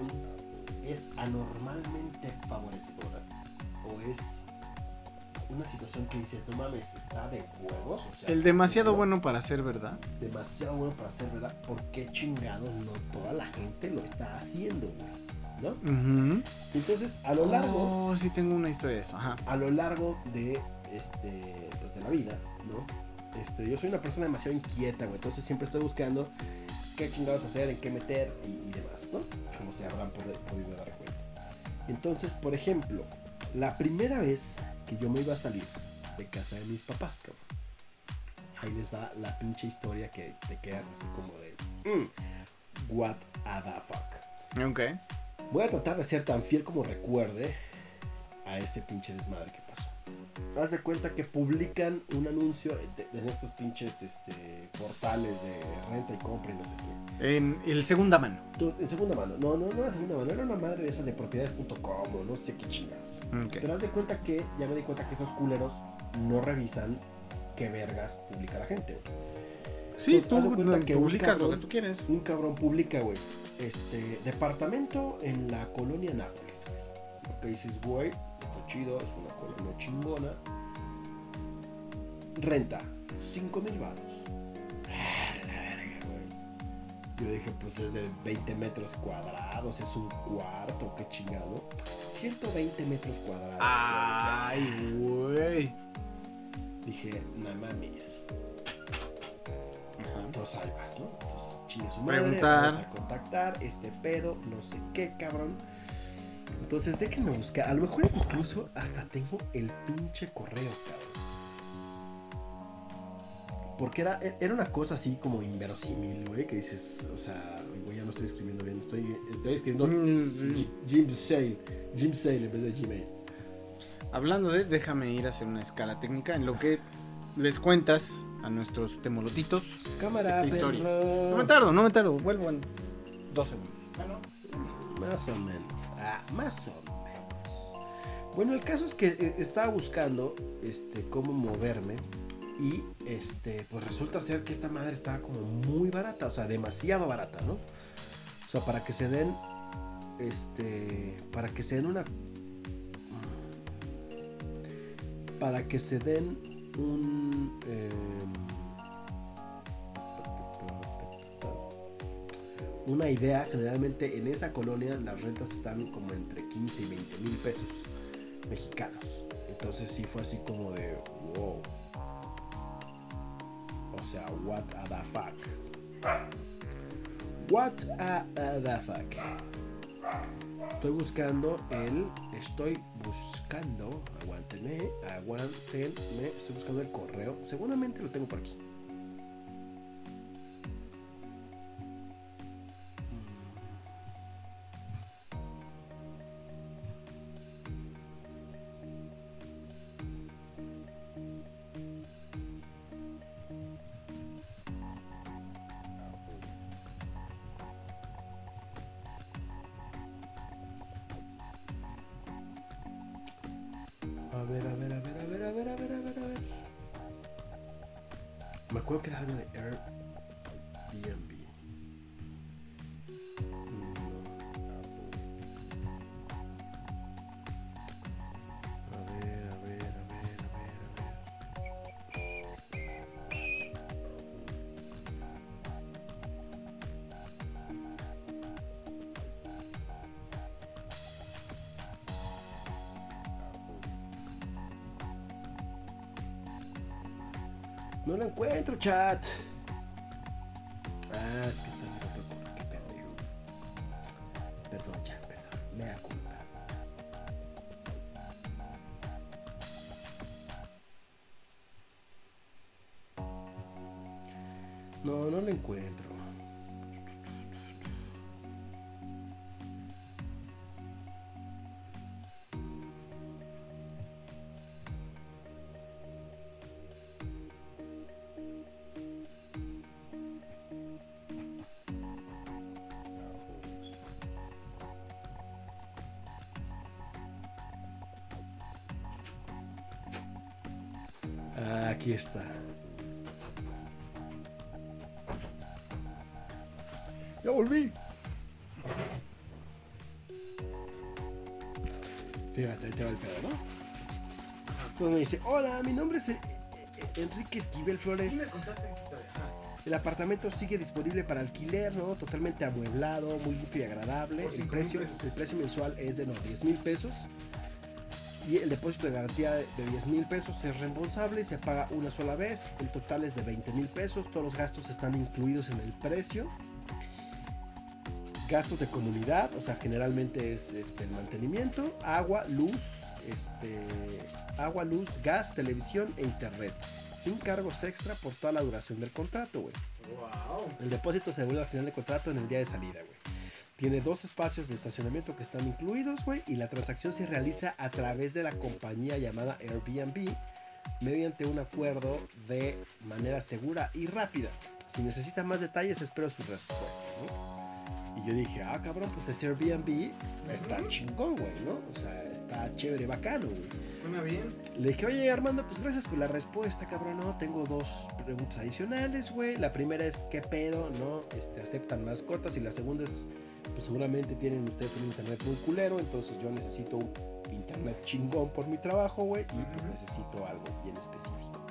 es anormalmente favorecedora o es una situación que dices, no mames, está de huevos, o sea, El demasiado ¿no? bueno para ser verdad. demasiado bueno para ser verdad, ¿por qué chingados no toda la gente lo está haciendo, güey? Entonces, a lo largo, Oh, sí tengo una historia de eso. Ajá. a lo largo de este pues, de la vida, ¿no? Este, yo soy una persona demasiado inquieta, güey, entonces siempre estoy buscando qué chingados hacer, en qué meter y, y demás, ¿no? Como se habrán pod- podido dar cuenta. Entonces, por ejemplo, la primera vez que yo me iba a salir de casa de mis papás, cabrón. Ahí les va la pinche historia que te quedas así como de... "Mm, what a the fuck. Ok. Voy a tratar de ser tan fiel como recuerde a ese pinche desmadre que pasó. Haz de cuenta que publican un anuncio en estos pinches este, portales de renta y compra y no sé qué. En el segunda mano. Tú, en segunda mano. No, no, no era segunda mano. Era una madre de esas de propiedades.com o no sé qué chingados. Ok. Pero haz de cuenta que ya me di cuenta que esos culeros no revisan qué vergas publica la gente. güey. Sí, Pues, tú que publicas lo que tú quieres. Un cabrón publica, güey. Este, departamento en la colonia Nápoles, güey. Lo que dices, güey, está chido, es una colonia chingona. Renta, 5 mil baros. La verga, güey. Yo dije, pues es de 20 metros cuadrados, es un cuarto, qué chingado. 120 metros cuadrados. Ay, güey. Dije, no mames. Entonces ahí vas, ¿no? Entonces, chingue su madre, Preguntar. vamos a contactar este pedo, no sé qué, cabrón. Entonces, déjenme buscar. A lo mejor incluso hasta tengo el pinche correo, cabrón. Porque era, era una cosa así como inverosímil, güey, que dices, o sea, güey, ya no estoy escribiendo bien, estoy, estoy escribiendo Jim Sale, Jim Sale en vez de Gmail. Hablando de, déjame ir a hacer una escala técnica en lo que les cuentas a nuestros temolotitos. Cámara, Esta historia. perro. No me tardo, no me tardo. Vuelvo en dos segundos. Más o menos. Ah, más o menos. Bueno, el caso es que eh, estaba buscando este, cómo moverme. Y este, pues resulta ser que esta madre estaba como muy barata. O sea, demasiado barata, ¿no? O sea, para que se den. Este. Para que se den una. Para que se den un. em, una idea, generalmente en esa colonia las rentas están como entre 15 y 20 mil pesos mexicanos. Entonces sí fue así como de wow. O sea, what a the fuck. What a, the fuck. Estoy buscando el. Estoy buscando. Aguántenme, aguántenme. Estoy buscando el correo. Seguramente lo tengo por aquí. Me acuerdo que era algo de Airbnb. No lo encuentro, chat. Ah, Me dice, hola, mi nombre es eh, eh, Enrique Esquivel Flores. Sí me contaste esta historia. Ajá. El apartamento sigue disponible para alquiler, ¿no? Totalmente amueblado, muy limpio y agradable. El precio, el precio mensual es de no, 10 mil pesos. Y el depósito de garantía de 10 mil pesos es reembolsable y se paga una sola vez. El total es de 20 mil pesos. Todos los gastos están incluidos en el precio. Gastos de comunidad, o sea, generalmente es este, el mantenimiento, agua, luz, este, agua, luz, gas, televisión e internet. Sin cargos extra por toda la duración del contrato, güey. Wow. El depósito se devuelve al final del contrato en el día de salida, güey. Tiene dos espacios de estacionamiento que están incluidos, güey, y la transacción se realiza a través de la compañía llamada Airbnb mediante un acuerdo de manera segura y rápida. Si necesita más detalles, espero su respuesta, ¿no? Y yo dije, ah, cabrón, pues ese Airbnb está chingón, güey, ¿no? O sea, está chévere, bacano, güey. Suena bien. Le dije, oye Armando, pues gracias por la respuesta, cabrón. No, tengo dos preguntas adicionales, güey. La primera es, ¿qué pedo? ¿No? Este, ¿Aceptan mascotas? Y la segunda es, pues seguramente tienen ustedes un internet muy culero. Entonces yo necesito un internet chingón por mi trabajo, güey. Y pues necesito algo bien específico.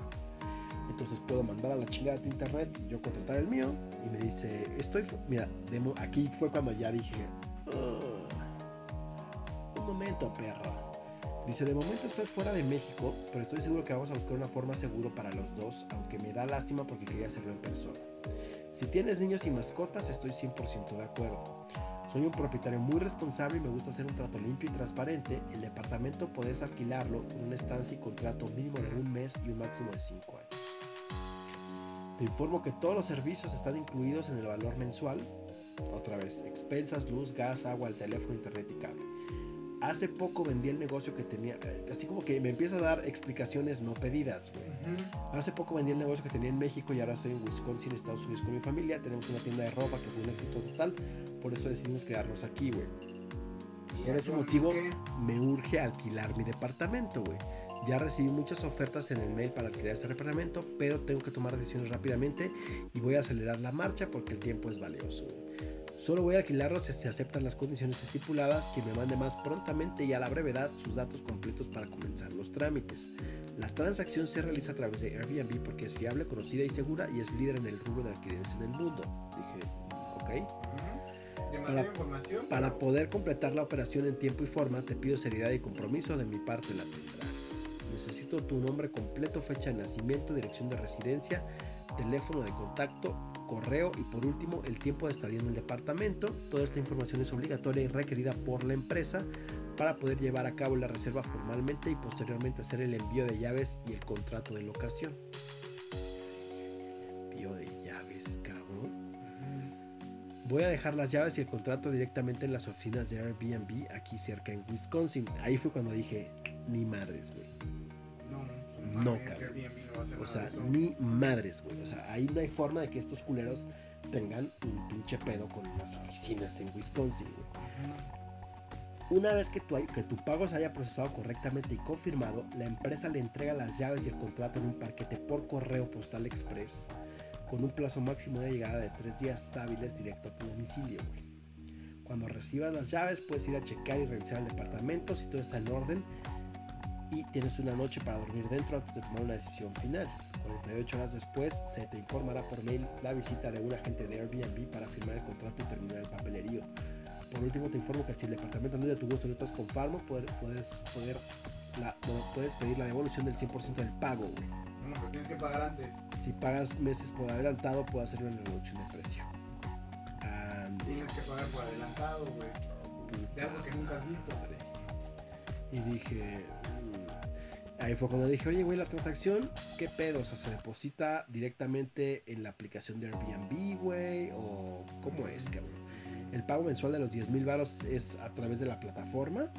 Entonces puedo mandar a la chingada de internet y yo contratar el mío. Y me dice, estoy... Mira, demo- aquí fue cuando ya dije... "Ugh, un momento, perro. Dice, de momento estoy fuera de México, pero estoy seguro que vamos a buscar una forma seguro para los dos, aunque me da lástima porque quería hacerlo en persona. Si tienes niños y mascotas, estoy 100% de acuerdo. Soy un propietario muy responsable y me gusta hacer un trato limpio y transparente. El departamento puedes alquilarlo con una estancia y contrato mínimo de un mes y un máximo de 5 años. Te informo que todos los servicios están incluidos en el valor mensual. Otra vez, expensas, luz, gas, agua, el teléfono, internet y cable. Hace poco vendí el negocio que tenía, eh, así como que me empieza a dar explicaciones no pedidas, güey. Hace poco vendí el negocio que tenía en México y ahora estoy en Wisconsin, Estados Unidos con mi familia. Tenemos una tienda de ropa que fue un éxito total, por eso decidimos quedarnos aquí, güey. Por ese motivo me urge alquilar mi departamento, güey. Ya recibí muchas ofertas en el mail para alquilar este departamento, pero tengo que tomar decisiones rápidamente y voy a acelerar la marcha porque el tiempo es valioso. güey. Solo voy a alquilarlo si se aceptan las condiciones estipuladas, que me mande más prontamente y a la brevedad sus datos completos para comenzar los trámites. La transacción se realiza a través de Airbnb porque es fiable, conocida y segura y es líder en el rubro de alquileres en el mundo. Dije, ok. Para- información. Para pero- poder completar la operación en tiempo y forma, te pido seriedad y compromiso, de mi parte la tendrás. Necesito tu nombre completo, fecha de nacimiento, dirección de residencia, teléfono de contacto, correo y por último el tiempo de estadía en el departamento. Toda esta información es obligatoria y requerida por la empresa para poder llevar a cabo la reserva formalmente y posteriormente hacer el envío de llaves y el contrato de locación. Envío de llaves, cabrón. Voy a dejar las llaves y el contrato directamente en las oficinas de Airbnb aquí cerca en Wisconsin. Ahí fue cuando dije, ni madres, güey. No, cabrón. O sea, ni madres, güey. O sea, ahí no hay forma de que estos culeros tengan un pinche pedo con las oficinas en Wisconsin, güey. Una vez que tu, que tu pago se haya procesado correctamente y confirmado, la empresa le entrega las llaves y el contrato en un paquete por correo postal express con un plazo máximo de llegada de tres días hábiles directo a tu domicilio. güey. Cuando recibas las llaves puedes ir a checar y revisar el departamento si todo está en orden y tienes una noche para dormir dentro antes de tomar una decisión final. 48 horas después se te informará por mail la visita de un agente de Airbnb para firmar el contrato y terminar el papelerío. Por último te informo que si el departamento no es de tu gusto y no estás conforme, puedes, poder la- puedes pedir la devolución del 100% del pago. güey. No, pero tienes que pagar antes. Si pagas meses por adelantado, puedo hacer una reducción de precio. Ande, Tienes que pagar por adelantado, güey. De algo que nunca has visto. Y dije. Ahí fue cuando dije, oye, güey, la transacción, ¿qué pedo? O sea, ¿se deposita directamente en la aplicación de Airbnb, güey? ¿O cómo es, cabrón? El pago mensual de los 10 mil baros es a través de la plataforma.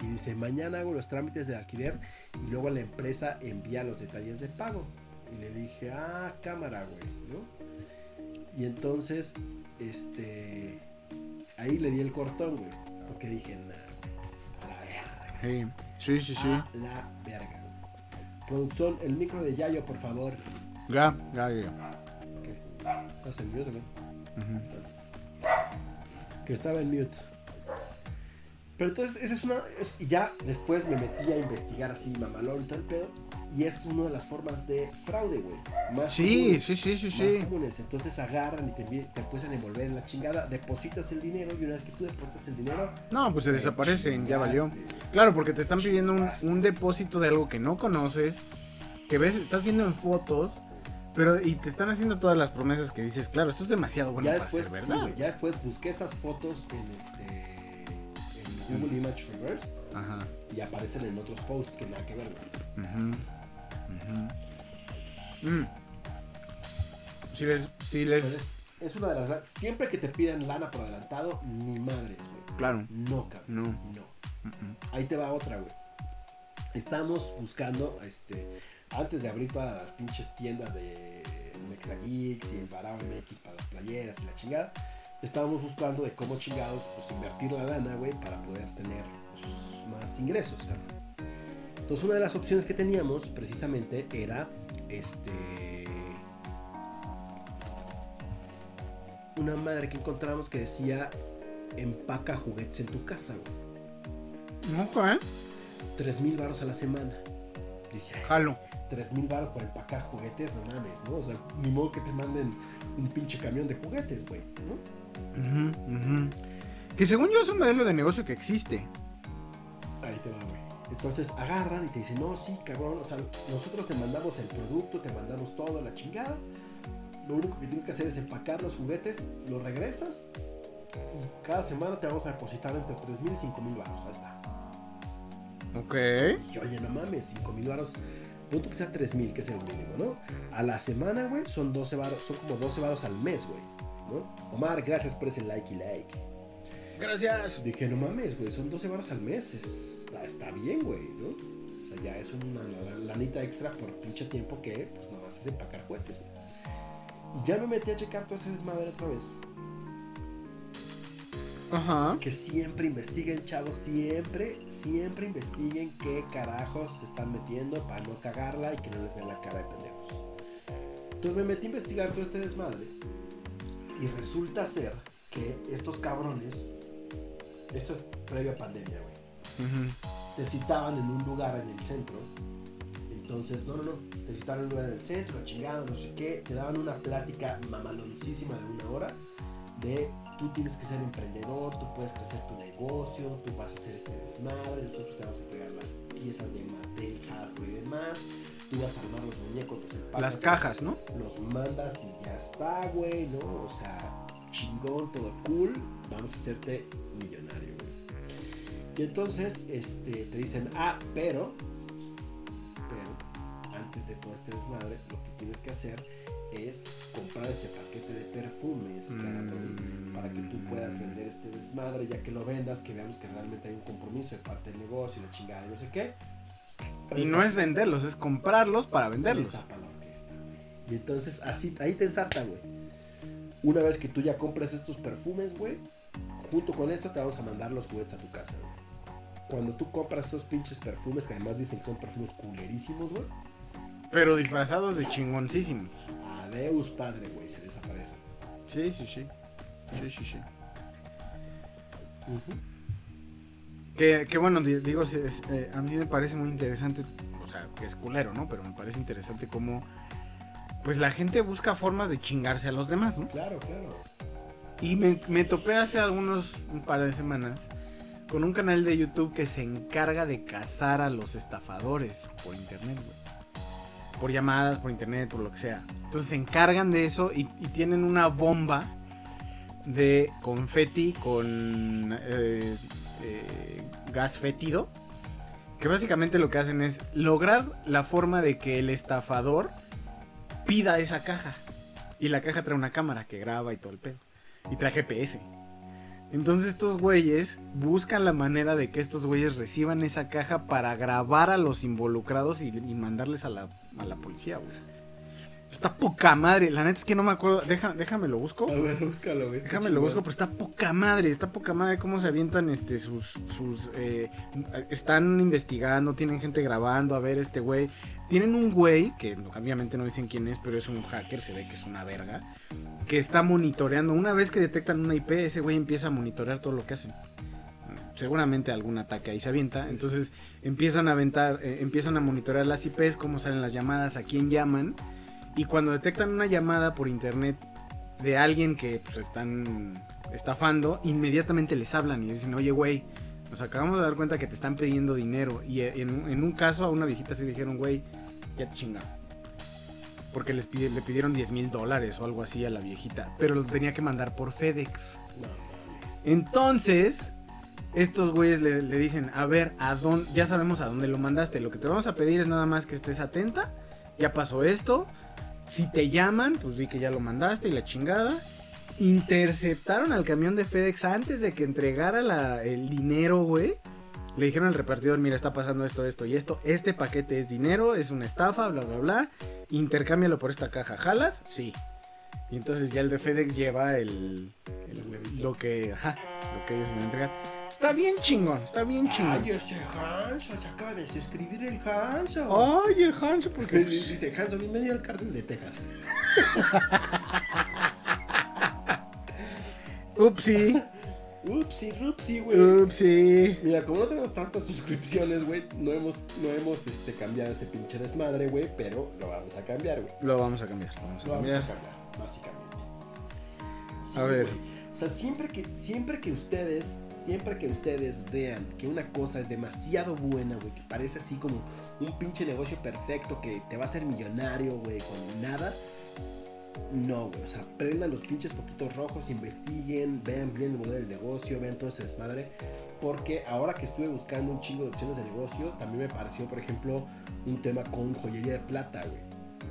Y dice, mañana hago los trámites de alquiler y luego la empresa envía los detalles de pago. Y le dije, ah, cámara, güey, ¿no? Y entonces, este, ahí le di el cortón, güey. Porque dije, nah, a la Sí, sí, sí. A la verga. Producción, el micro de Yayo, por favor. Ya, ya, ya. ¿Qué? ¿Estás en mute o qué? Ujú. que estaba en mute. Pero entonces, esa es una. es- y ya después me metí a investigar así, mamalón y todo el pedo. Y es una de las formas de fraude, güey. Más Sí, comunes, sí, sí, sí, más sí. comunes. Entonces agarran y te, te empiezan a envolver en la chingada. Depositas el dinero y una vez que tú depositas el dinero. No, pues se desaparecen, ya valió. Claro, porque te están pidiendo un, un depósito de algo que no conoces, que ves, estás viendo en fotos, pero y te están haciendo todas las promesas que dices, claro, esto es demasiado bueno ya para después, ser sí, verdad. güey, ya después busqué esas fotos en este. En Google Image Reverse. Ajá. Y aparecen en otros posts que nada que ver, güey. Mm. Si les, si les, Entonces, es una de las siempre que te pidan lana por adelantado, ni madres, güey. claro, No, cabrón. no. No. Ahí te va otra, güey. Estamos buscando, este, antes de abrir todas las pinches tiendas de Mexageeks y el Barao MX para las playeras y la chingada, estábamos buscando de cómo chingados, pues invertir la lana, güey, para poder tener pues, más ingresos, cabrón. Entonces una de las opciones que teníamos precisamente era, este, una madre que encontramos que decía, empaca juguetes en tu casa, güey. Ok, ¿eh? 3 mil baros a la semana. Dije, "Ay, Jalo. 3 mil baros por empacar juguetes, no mames, ¿no? O sea, ni modo que te manden un pinche camión de juguetes, güey, ¿no? Ujú, ujú. Que según yo es un modelo de negocio que existe. Ahí te va, güey. Entonces agarran y te dicen, no, sí, cabrón, o sea, nosotros te mandamos el producto, te mandamos todo, la chingada. Lo único que tienes que hacer es empacar los juguetes, los regresas y cada semana te vamos a depositar entre 3 mil y 5 mil baros. Ahí está. Ok. Y oye, no mames, 5 mil baros. Punto que sea 3 mil, que es el mínimo, ¿no? A la semana, güey, son 12 baros, son como 12 baros al mes, güey, ¿no? Omar, gracias por ese like y like. Gracias. Dije, no mames, güey, son 12 baros al mes, es- está, está bien, güey, ¿no? O sea, ya es una la- lanita extra por pinche tiempo que, pues, nomás es empacar juguetes, güey. Y ya me metí a checar todo ese desmadre otra vez. Ajá. Que siempre investiguen, chavos, siempre, siempre investiguen qué carajos se están metiendo para no cagarla y que no les vean la cara de pendejos. Entonces me metí a investigar todo este desmadre y resulta ser que estos cabrones, esto es previo a pandemia, güey, Ujú. te citaban en un lugar en el centro. Entonces, no, no, no, te citaban en un lugar en el centro, chingado, no sé qué, te daban una plática mamaloncísima de una hora de tú tienes que ser emprendedor, tú puedes crecer tu negocio, tú vas a hacer este desmadre, nosotros te vamos a entregar las piezas de Mattel, Hasbro y demás, tú vas a armar los muñecos, los empacas, Las cajas, ¿no? los mandas y ya está, güey, ¿no? O sea, chingón, todo cool, vamos a hacerte millonario, güey. Y entonces, este, te dicen, ah, pero, pero, antes de todo este desmadre, lo que tienes que hacer es comprar este paquete de perfumes, Mm. para que tú puedas vender este desmadre, ya que lo vendas, que veamos que realmente hay un compromiso de parte del negocio, la chingada y no sé qué. Y no es venderlos, es comprarlos para venderlos. Y entonces así, ahí te ensartan, güey. Una vez que tú ya compras estos perfumes, güey, junto con esto te vamos a mandar los juguetes a tu casa, güey. Cuando tú compras esos pinches perfumes, que además dicen que son perfumes culerísimos, güey. Pero disfrazados de chingoncísimos. Adeus, padre, güey, se desaparecen. Sí, sí, sí. Sí, sí, sí. Que, que bueno, di- digo, es- es, eh, a mí me parece muy interesante, o sea, que es culero, ¿no? Pero me parece interesante cómo, pues la gente busca formas de chingarse a los demás, ¿no? Claro, claro. Y me, topé hace algunos, un par de semanas, con un canal de YouTube que se encarga de cazar a los estafadores por internet, güey. Por llamadas, por internet, por lo que sea. Entonces se encargan de eso y, y tienen una bomba de confeti con eh, eh, gas fétido. Que básicamente lo que hacen es lograr la forma de que el estafador pida esa caja. Y la caja trae una cámara que graba y todo el pedo. Y trae GPS. Entonces estos güeyes buscan la manera de que estos güeyes reciban esa caja para grabar a los involucrados y, y mandarles a la, a la policía, güey. Está poca madre. La neta es que no me acuerdo. Deja, déjame lo busco. A ver, búscalo, Déjame lo busco, pero está poca madre, está poca madre cómo se avientan este sus sus eh, están investigando, tienen gente grabando, a ver este güey. Tienen un güey que obviamente no dicen quién es, pero es un hacker, se ve que es una verga, que está monitoreando. Una vez que detectan una IP, ese güey empieza a monitorear todo lo que hacen. Seguramente algún ataque ahí se avienta, entonces empiezan a aventar, eh, empiezan a monitorear las IPs, cómo salen las llamadas, a quién llaman. Y cuando detectan una llamada por internet de alguien que pues, están estafando, inmediatamente les hablan y les dicen, oye, güey, nos acabamos de dar cuenta que te están pidiendo dinero. Y eh, en, un- caso a una viejita se dijeron, güey, ya te chingaron. Porque les le pidieron 10 mil dólares o algo así a la viejita. Pero los tenía que mandar por FedEx. Entonces, estos güeyes le, le dicen, a ver, ¿a dónde? ya sabemos a dónde lo mandaste. Lo que te vamos a pedir es nada más que estés atenta. Ya pasó esto. Si te llaman, pues di que ya lo mandaste y la chingada. Interceptaron al camión de FedEx antes de que entregara el dinero, güey. Le dijeron al repartidor, mira, está pasando esto, esto y esto. Este paquete es dinero, es una estafa, bla, bla, bla. Intercámbialo por esta caja. ¿Jalas? Sí. Y entonces ya el de FedEx lleva el, lo que, lo que ellos le entregan. Está bien chingón, está bien chingón. Ay, ese Hanso, se acaba de suscribir el Hanso. Ay, el Hanso, porque pues, Dice Hanso, bienvenido al cártel de Texas. [LAUGHS] Upsi, Upsi, rupsi, güey. upsi. Mira, como no tenemos tantas suscripciones, güey, no hemos, no hemos este, cambiado ese pinche desmadre, güey, pero lo vamos a cambiar, güey. Lo vamos a cambiar, lo vamos a Lo vamos a cambiar. cambiar, básicamente. A ver. O sea, siempre que, siempre que ustedes, siempre que ustedes vean que una cosa es demasiado buena, güey, que parece así como un pinche negocio perfecto que te va a hacer millonario, güey, con nada. No, güey, o sea, prendan los pinches foquitos rojos, investiguen, vean bien el modelo del negocio, vean todo ese desmadre. Porque ahora que estuve buscando un chingo de opciones de negocio, también me pareció, por ejemplo, un tema con joyería de plata, güey.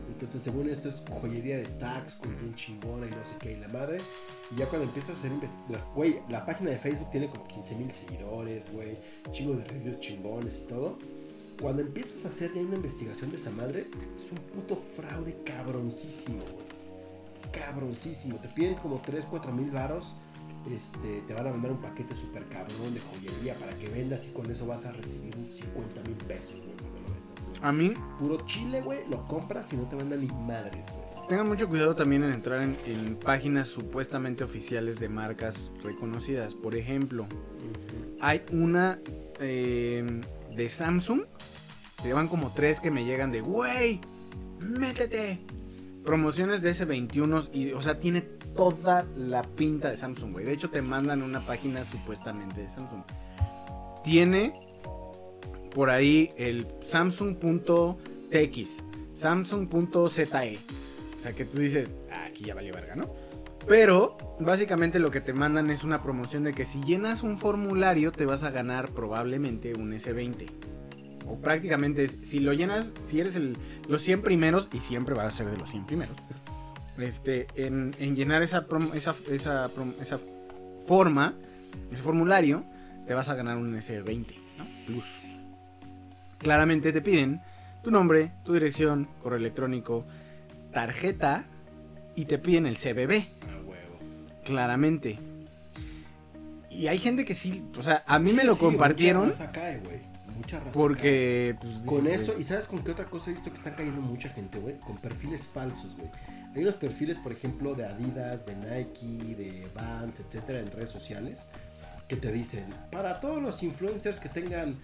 Entonces, según esto, es joyería de tax, güey, bien chingona y no sé qué, y la madre. Y ya cuando empiezas a hacer investigación, güey, la página de Facebook tiene como 15 mil seguidores, güey, chingo de reviews chingones y todo. Cuando empiezas a hacer ya una investigación de esa madre, es un puto fraude cabroncísimo, güey. Cabroncísimo. Te piden como 3, 4 mil varos. Este, te van a mandar un paquete súper cabrón de joyería para que vendas y con eso vas a recibir un 50 mil pesos, güey, A mí, Puro chile, güey, lo compras y no te mandan ni madres, güey. tengan mucho cuidado también en entrar en, en páginas supuestamente oficiales de marcas reconocidas. Por ejemplo, hay una eh, de Samsung. Que van como tres que me llegan de, güey, métete. Promociones de S21 y, o sea, tiene toda la pinta de Samsung, güey. De hecho, te mandan una página supuestamente de Samsung. Tiene por ahí el Samsung.tx, Samsung.ze. O sea que tú dices, "Ah, aquí ya valió verga, ¿no? Pero básicamente lo que te mandan es una promoción de que si llenas un formulario te vas a ganar probablemente un S20. O prácticamente es, si lo llenas, si eres los 100 primeros, y siempre vas a ser de los 100 primeros, este, en, en llenar esa, prom- esa, esa, esa forma, ese formulario, te vas a ganar un S20, ¿no? Plus. Claramente te piden tu nombre, tu dirección, correo electrónico, tarjeta y te piden el CBB. Claramente. Y hay gente que sí, o sea, a mí me lo Sí, compartieron Mucha raza cae, güey. Mucha raza cae. porque... pues, Con eso, ¿y sabes con qué otra cosa he visto que están cayendo mucha gente, güey? Con perfiles falsos, güey. Hay unos perfiles, por ejemplo, de Adidas, de Nike, de Vans, etcétera, en redes sociales, que te dicen, para todos los influencers que tengan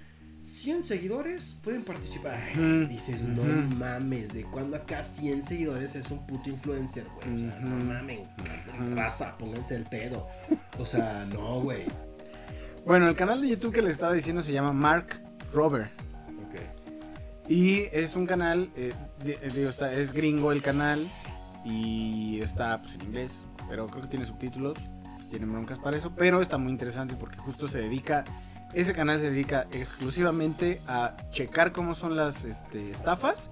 100 seguidores, pueden participar. Ay, dices, no mames, ¿de cuándo acá 100 seguidores es un puto influencer, güey? O sea, no mamen, raza, pónganse el pedo. O sea, no, güey. Bueno, el canal de YouTube que les estaba diciendo se llama Mark Rober. Ok. Y es un canal, eh, de- eh, es gringo el canal y está pues, en inglés, pero creo que tiene subtítulos, pues, tienen broncas para eso, pero está muy interesante porque justo se dedica, ese canal se dedica exclusivamente a checar cómo son las este, estafas,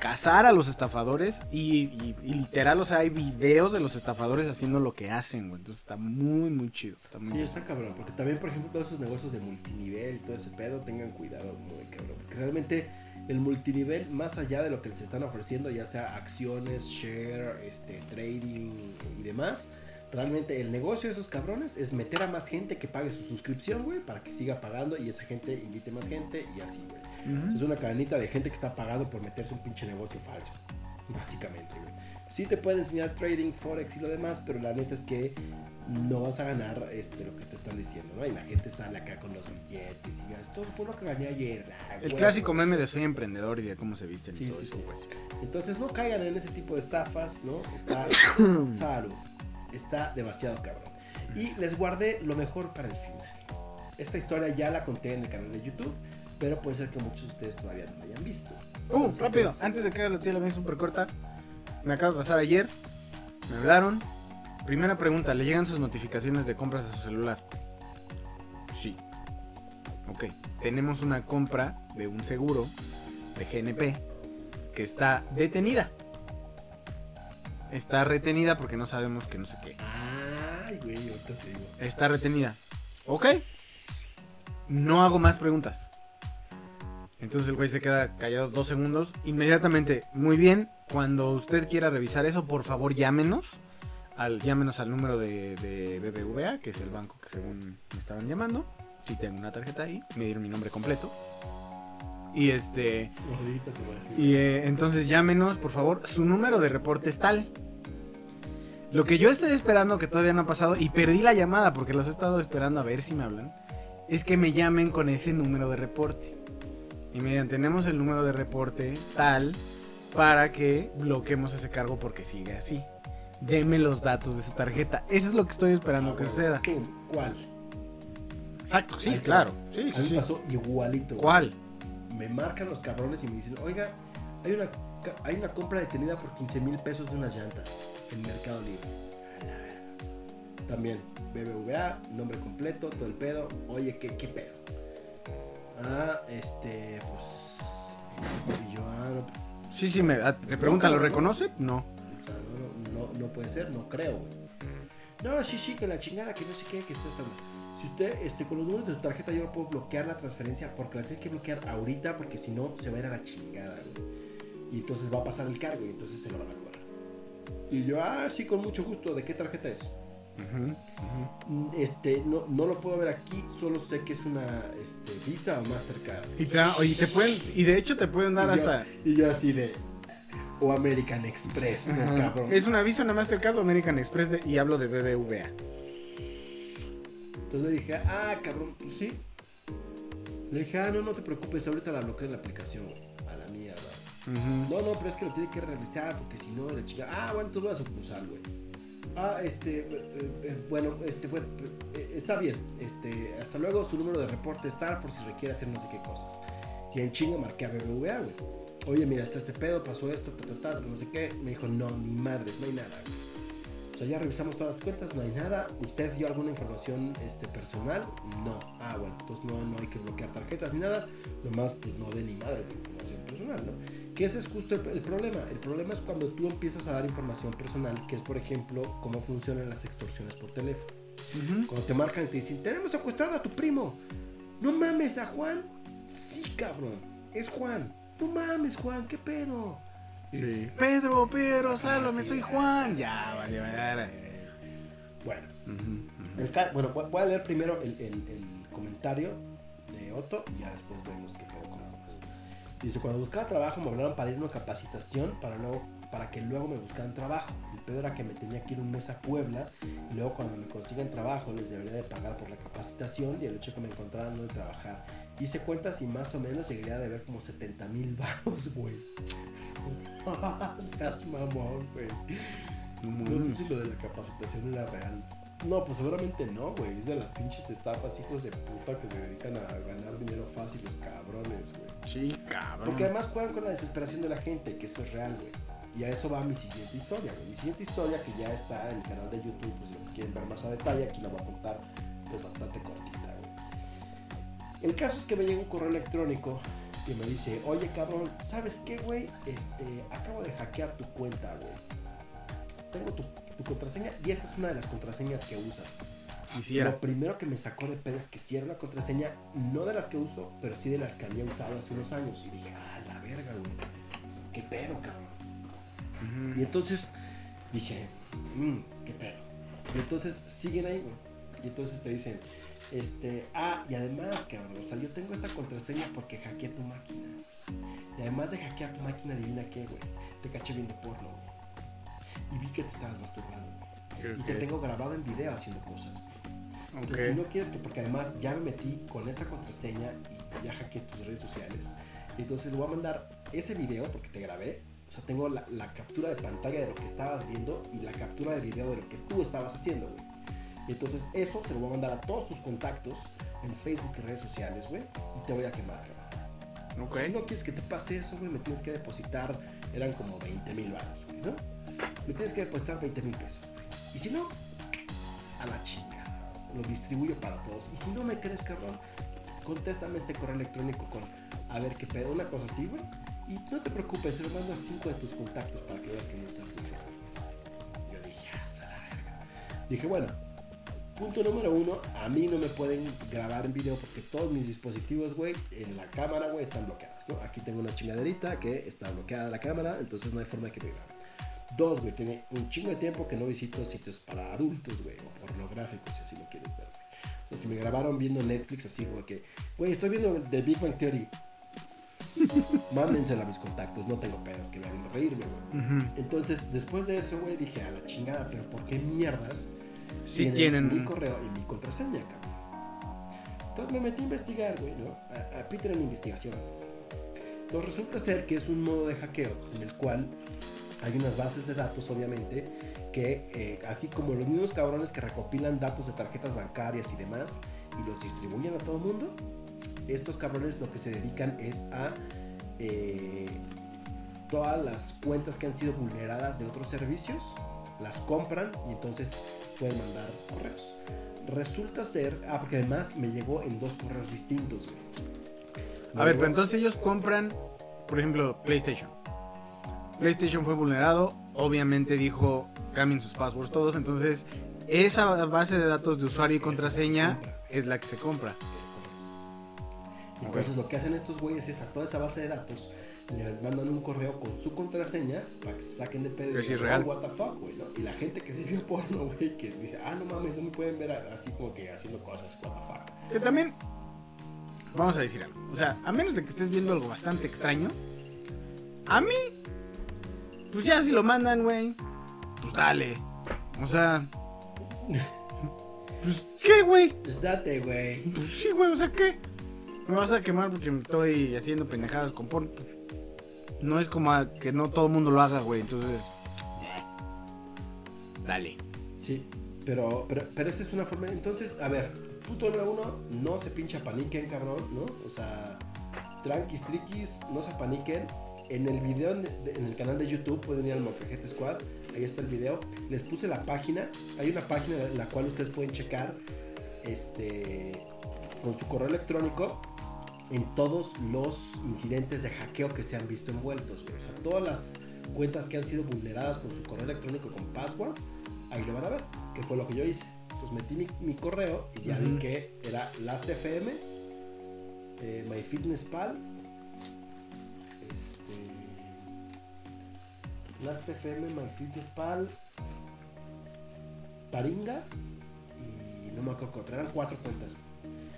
cazar a los estafadores y, y- y literal, o sea, hay videos de los estafadores haciendo lo que hacen, güey. Entonces está muy, muy chido. Está muy Sí, está cabrón, porque también, por ejemplo, todos esos negocios de multinivel todo ese pedo, tengan cuidado, muy cabrón. Porque realmente el multinivel, más allá de lo que les están ofreciendo, ya sea acciones, share, este, trading y demás, realmente el negocio de esos cabrones es meter a más gente que pague su suscripción, güey, para que siga pagando y esa gente invite más gente y así, güey. Es una cadenita de gente que está pagando por meterse un pinche negocio falso. Básicamente, güey. Sí te pueden enseñar trading, forex y lo demás, pero la neta es que no vas a ganar este, lo que te están diciendo, ¿no? Y la gente sale acá con los billetes y ya, esto fue lo que gané ayer. ah, El huevo". clásico meme de soy emprendedor y de cómo se visten. y Sí, todo sí, eso, sí. pues. Entonces no caigan en ese tipo de estafas, ¿no? Está [COUGHS] salud. Está demasiado cabrón. Y les guardé lo mejor para el final. Esta historia ya la conté en el canal de YouTube, pero puede ser que muchos de ustedes todavía no la hayan visto. Uh, Entonces, rápido, es- antes de que haga la tía la súper corta. Me acaba de pasar ayer. Me hablaron. Primera pregunta, ¿le llegan sus notificaciones de compras a su celular? Sí. Ok. Tenemos una compra de un seguro de GNP que está detenida. Está retenida porque no sabemos que no sé qué. Ay, güey, ahorita te digo. Está retenida. Ok. No hago más preguntas. Entonces el güey se queda callado dos segundos. Inmediatamente, muy bien. Cuando usted quiera revisar eso, por favor llámenos. Al, llámenos al número de, de BBVA, que es el banco que según me estaban llamando. Si tengo una tarjeta ahí, me dieron mi nombre completo. Y este. Ahorita te voy a decir. Y eh, entonces llámenos, por favor. Su número de reporte es tal. Lo que yo estoy esperando, que todavía no ha pasado, y perdí la llamada porque los he estado esperando a ver si me hablan, es que me llamen con ese número de reporte. Y mediante tenemos el número de reporte tal para que bloqueemos ese cargo porque sigue así. Deme los datos de su tarjeta. Eso es lo que estoy esperando Ah, que suceda. ¿Cuál? Exacto, sí, Ahí claro. Sí, sí, me sí. pasó igualito. ¿Cuál? Me marcan los cabrones y me dicen, oiga, hay una, hay una compra detenida por 15 mil pesos de unas llantas en Mercado Libre. También, BBVA, nombre completo, todo el pedo. Oye, ¿qué, qué pedo? Ah, este, pues... Y yo, ah, no, Sí, sí, me, ah, te preguntan, ¿lo reconoce? No. o sea, no, no, puede ser, no creo. No, sí, sí, que la chingada, que no sé qué, que esto está... Si usted, este, con los números de su tarjeta yo no puedo bloquear la transferencia porque la tiene que bloquear ahorita porque si no se va a ir a la chingada, güey. Y entonces va a pasar el cargo y entonces se lo van a cobrar. Y yo, ah, sí, con mucho gusto, ¿de qué tarjeta es? Mm, Este, no, no lo puedo ver aquí, solo sé que es una este, Visa o Mastercard. Y oye, te pueden, y de hecho te pueden dar Y yo- hasta. Y yo así de... O American Express, ¿no, Ajá. cabrón? Es una Visa, una Mastercard o American Express de- y hablo de BBVA. Entonces le dije, ah, cabrón, pues sí. Le dije, ah, no, no te preocupes, ahorita la bloqueo en la aplicación. A la mierda. No, no, pero es que lo tiene que revisar porque si no, la chica. Ah, bueno, tú lo vas a sucursal, güey. Ah, este, eh, eh, bueno, este, bueno, eh, está bien. Este, hasta luego, su número de reporte está por si requiere hacer no sé qué cosas. Y en chinga marqué a BBVA, güey. Oye, mira, está este pedo, pasó esto, ta, ta, ta, no sé qué. Me dijo, no, ni madre, no hay nada, güey. Sea, ya revisamos todas las cuentas, no hay nada. ¿Usted dio alguna información este, personal? No. Ah, bueno, entonces no, no hay que bloquear tarjetas ni nada. Nomás, pues no dé ni madres de información personal, ¿no? Que ese es justo el, el problema. El problema es cuando tú empiezas a dar información personal, que es, por ejemplo, cómo funcionan las extorsiones por teléfono. Cuando te marcan y te dicen, tenemos secuestrado a tu primo. No mames, a Juan. Sí, cabrón. Es Juan. No mames, Juan, qué pedo. Y Pedro, Pedro, sálvame, soy Juan. Ya, vale, vale. Bueno, el bueno, voy a leer primero el, el- el comentario de Otto y ya después vemos qué pedo con lo demás. Dice, cuando buscaba trabajo me hablaron para ir a una capacitación para, luego, para que luego me buscaran trabajo. El pedo era que me tenía que ir un mes a Puebla y luego cuando me consigan trabajo les debería de pagar por la capacitación y el hecho de que me encontraran donde trabajar. Hice cuentas y más o menos llegaría de ver como 70 mil baros, güey. [LAUGHS] Seas mamón, güey. No sé si lo de la capacitación era real. No, pues seguramente no, güey. Es de las pinches estafas, hijos de puta que se dedican a ganar dinero fácil, los cabrones, güey. Sí, cabrón. Porque además juegan con la desesperación de la gente, que eso es real, güey. Y a eso va mi siguiente historia, güey. Mi siguiente historia, que ya está en el canal de YouTube, pues si lo quieren ver más a detalle, aquí la voy a contar, pues bastante cortita. El caso es que me llega un correo electrónico que me dice, oye cabrón, ¿sabes qué, güey? Este, acabo de hackear tu cuenta, güey. Tengo tu, tu contraseña y esta es una de las contraseñas que usas. Quisiera. Lo primero que me sacó de pedo es que si era una contraseña, no de las que uso, pero sí de las que había usado hace unos años. Y dije, ah, la verga, güey. ¿Qué pedo, cabrón? Y entonces dije, mmm, qué pedo. Y entonces siguen ahí, güey. Y entonces te dicen, este, ah, y además, cabrón, o sea, yo tengo esta contraseña porque hackeé tu máquina. Y además de hackear tu máquina, adivina qué, güey. Te caché viendo porno, güey. Y vi que te estabas masturbando. Y te tengo grabado en video haciendo cosas, güey. Entonces, si no quieres que, porque además ya me metí con esta contraseña y ya hackeé tus redes sociales. Entonces le voy a mandar ese video porque te grabé. O sea, tengo la, la captura de pantalla de lo que estabas viendo y la captura de video de lo que tú estabas haciendo, güey. Y entonces eso se lo voy a mandar a todos tus contactos en Facebook y redes sociales, güey. Y te voy a quemar, cabrón. Si no quieres que te pase eso, güey, me tienes que depositar, eran como 20 mil baros, güey, ¿no? Me tienes que depositar 20 mil pesos, güey. Y si no, a la chingada. Lo distribuyo para todos. Y si no me crees, cabrón, contéstame este correo electrónico con a ver qué pedo, una cosa así, güey. Y no te preocupes, se lo mando a 5 de tus contactos para que veas que no confiando. Yo dije, "Ah, se la verga". Dije, bueno, punto número uno, a mí no me pueden grabar en video porque todos mis dispositivos, güey, en la cámara, güey, están bloqueados, ¿no? Aquí tengo una chingaderita que está bloqueada la cámara, entonces no hay forma de que me graben. Dos, güey, tiene un chingo de tiempo que no visito sitios para adultos, güey, o pornográficos, si así lo quieres ver, güey. O sea, si me grabaron viendo Netflix así, como que, güey, estoy viendo The Big Bang Theory. [LAUGHS] Mándenselo a mis contactos, no tengo pedos que me hagan reírme, güey. Entonces, después de eso, güey, dije, a la chingada, pero ¿por qué mierdas Sí tienen. mi correo y mi contraseña, cabrón? Entonces me metí a investigar, güey, ¿no? A, a Peter en investigación. Entonces resulta ser que es un modo de hackeo en el cual hay unas bases de datos, obviamente, que eh, así como los mismos cabrones que recopilan datos de tarjetas bancarias y demás y los distribuyen a todo el mundo, estos cabrones lo que se dedican es a eh, todas las cuentas que han sido vulneradas de otros servicios, las compran y entonces pueden mandar correos. Resulta ser, ah, porque además me llegó en dos correos distintos, güey. Me A ver, llegó- pero entonces ellos compran, por ejemplo, PlayStation. PlayStation fue vulnerado, obviamente dijo cambien sus passwords todos, entonces esa base de datos de usuario y contraseña es la que se compra. Entonces lo que hacen estos güeyes es a toda esa base de datos les mandan un correo con su contraseña para que se saquen de pedo. si es digan, real. "Oh, what the fuck, güey, ¿no? Y la gente que se vio porno, güey, que dice, ah, no mames, no me pueden ver así como que haciendo cosas, what the fuck. Que también, vamos a decir algo. O sea, a menos de que estés viendo algo bastante extraño, a mí, pues ya si lo mandan, güey, pues dale. O sea, [LAUGHS] pues, ¿qué, güey? Pues date, güey. Pues sí, güey, o sea, ¿qué? Me vas a quemar porque me estoy haciendo pendejadas con porno. No es como a que no todo el mundo lo haga, güey, entonces... eh, Dale. Sí, pero, pero, pero esta es una forma. Entonces, a ver, punto número uno, no se pincha paniquen, cabrón, ¿no? O sea, tranquis, triquis, no se paniquen. En el video en, de- en el canal de YouTube pueden ir al Molcajete Squad, ahí está el video. Les puse la página, hay una página en la cual ustedes pueden checar este con su correo electrónico en todos los incidentes de hackeo que se han visto envueltos. O sea, todas las cuentas que han sido vulneradas con su correo electrónico con password, ahí lo van a ver, que fue lo que yo hice. Entonces metí mi, mi correo y ya vi que era LastFM, eh, MyFitnessPal, este, LastFM, MyFitnessPal, Taringa y no me acuerdo eran cuatro cuentas.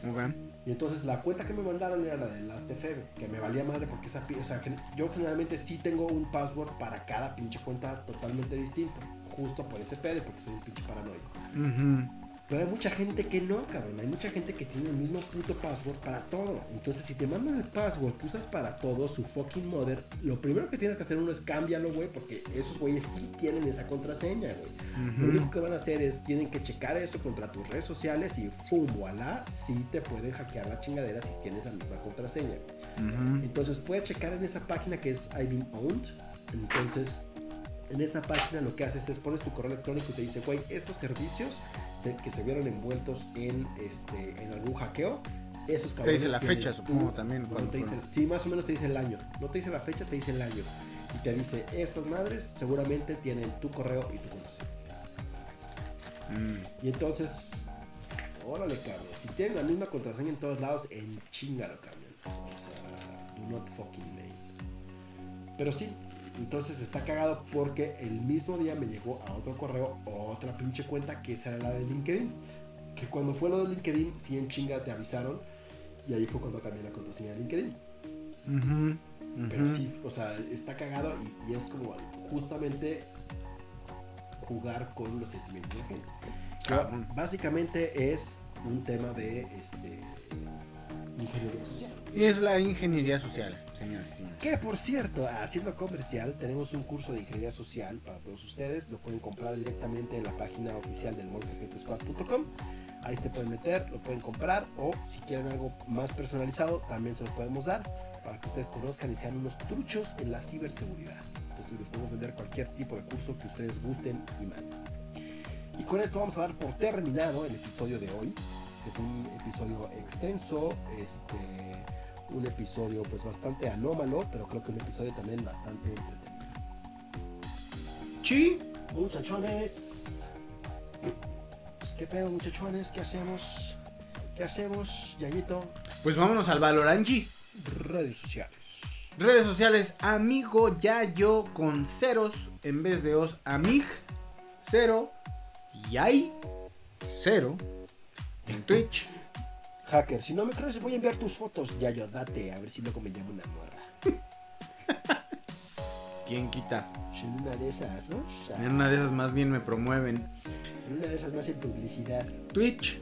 Ok. Y entonces la cuenta que me mandaron era la de LastFM, que me valía madre porque esa, o sea, yo generalmente sí tengo un password para cada pinche cuenta totalmente distinto, justo por ese pedo, porque soy un pinche paranoico. Ujú. Pero hay mucha gente que no, cabrón, hay mucha gente que tiene el mismo puto password para todo. Entonces, si te mandan el password que usas para todo, su fucking mother, lo primero que tienes que hacer uno es cámbialo, güey, porque esos güeyes sí tienen esa contraseña, güey. Lo único que van a hacer es, tienen que checar eso contra tus redes sociales y ¡fum! voilà, sí te pueden hackear la chingadera si tienes la misma contraseña. Entonces puedes checar en esa página que es I've been owned. Entonces, en esa página lo que haces es pones tu correo electrónico y te dice, güey, estos servicios se- que se vieron envueltos en, este, en algún hackeo, esos Te dice la fecha, tu- supongo, también, te dice- sí, más o menos te dice el año. No te dice la fecha, te dice el año. Y te dice, estas madres seguramente tienen tu correo y tu contraseña. Mm. Y entonces, órale, cabrón. Si tienen la misma contraseña en todos lados, en chingalo, cabrón. O sea, do not fucking mail. Pero sí, entonces está cagado porque el mismo día me llegó a otro correo otra pinche cuenta que esa era la de LinkedIn. Que cuando fue lo de LinkedIn, sí en chinga te avisaron. Y ahí fue cuando cambié la contraseña de LinkedIn. Pero sí, o sea, está cagado y, y es como justamente jugar con los sentimientos de la gente. Cabrón. básicamente es un tema de este, ingeniería social. Y es la ingeniería social, Que por cierto, haciendo comercial, tenemos un curso de ingeniería social para todos ustedes. Lo pueden comprar directamente en la página oficial del molcajetesquad.com. Ahí se pueden meter, lo pueden comprar o si quieren algo más personalizado, también se los podemos dar para que ustedes conozcan y sean unos truchos en la ciberseguridad. Entonces les podemos vender cualquier tipo de curso que ustedes gusten y manden. Y con esto vamos a dar por terminado el episodio de hoy. Que fue un episodio extenso, este, un episodio pues bastante anómalo, pero creo que un episodio también bastante entretenido. Sí. Muchachones, pues, ¿qué pedo muchachones? ¿Qué hacemos? ¿Qué hacemos, Yayito? Pues vámonos al Valorangi. Redes sociales. Redes sociales, amigo Yayo con ceros en vez de os, amig, cero, y hay cero en [LAUGHS] Twitch. Hacker, si no me crees voy a enviar tus fotos. Yayo, date, a ver si luego me llama una morra. [LAUGHS] ¿Quién quita? En una de esas, ¿no? O sea, En una de esas más bien me promueven. en una de esas más en publicidad. Twitch,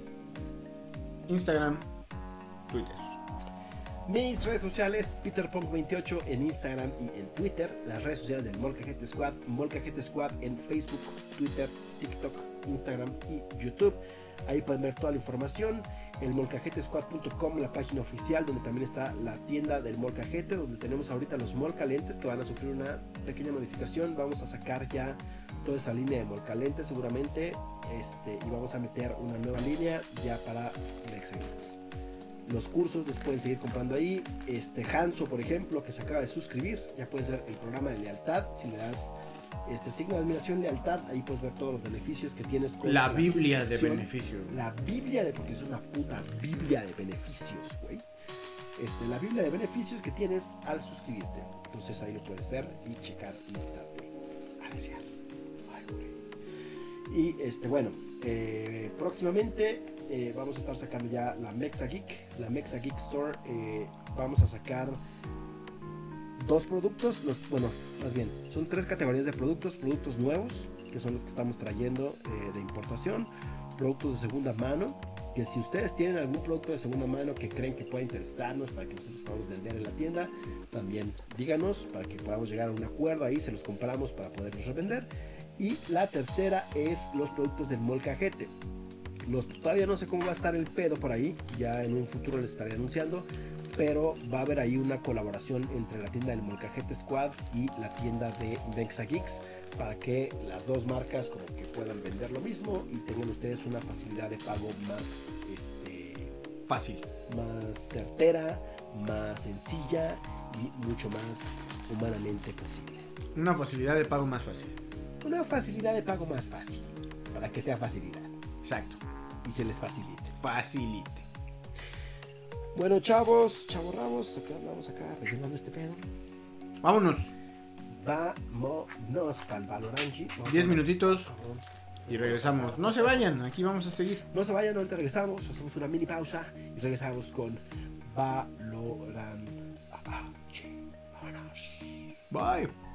Instagram, Twitter. Mis redes sociales, PeterPunk28 en Instagram y en Twitter. Las redes sociales del Molcajete Squad, Molcajete Squad en Facebook, Twitter, TikTok, Instagram y YouTube. Ahí pueden ver toda la información. El molcajetesquad.com, la página oficial donde también está la tienda del Molcajete, donde tenemos ahorita los molcalentes que van a sufrir una pequeña modificación. Vamos a sacar ya toda esa línea de molcalentes seguramente este, y vamos a meter una nueva línea ya para Lexagrants. Los cursos los pueden seguir comprando ahí. Este Hanso, por ejemplo, que se acaba de suscribir, ya puedes ver el programa de lealtad. Si le das este signo de admiración, lealtad, ahí puedes ver todos los beneficios que tienes con La Biblia de suscripción. beneficio. La Biblia de, porque es una puta Biblia de beneficios, güey. Este, la Biblia de beneficios que tienes al suscribirte. Entonces ahí lo puedes ver y checar y darte a desear. Ay, güey. Y este, bueno, eh, próximamente eh, vamos a estar sacando ya la Mexa Geek, la Mexa Geek Store. eh, vamos a sacar dos productos, los, bueno, más bien, son tres categorías de productos, productos nuevos, que son los que estamos trayendo eh, de importación, productos de segunda mano, que si ustedes tienen algún producto de segunda mano que creen que pueda interesarnos para que nosotros podamos vender en la tienda, también díganos para que podamos llegar a un acuerdo ahí, se los compramos para poderlos revender. Y la tercera es los productos del Molcajete. Los, todavía no sé cómo va a estar el pedo por ahí, ya en un futuro les estaré anunciando, pero va a haber ahí una colaboración entre la tienda del Molcajete Squad y la tienda de Vexa Geeks para que las dos marcas como que puedan vender lo mismo y tengan ustedes una facilidad de pago más este, Fácil. más certera, más sencilla y mucho más humanamente posible. Una facilidad de pago más fácil. Una facilidad de pago más fácil, para que sea facilidad Exacto. y se les facilite. Facilite. Bueno, chavos, chavos ramos, acá andamos acá rellenando este pedo. Vámonos. Vámonos para el Valorangi. 10 minutitos y regresamos. No se vayan, aquí vamos a seguir. No se vayan, ahorita regresamos, hacemos una mini pausa y regresamos con. Vámonos. Bye.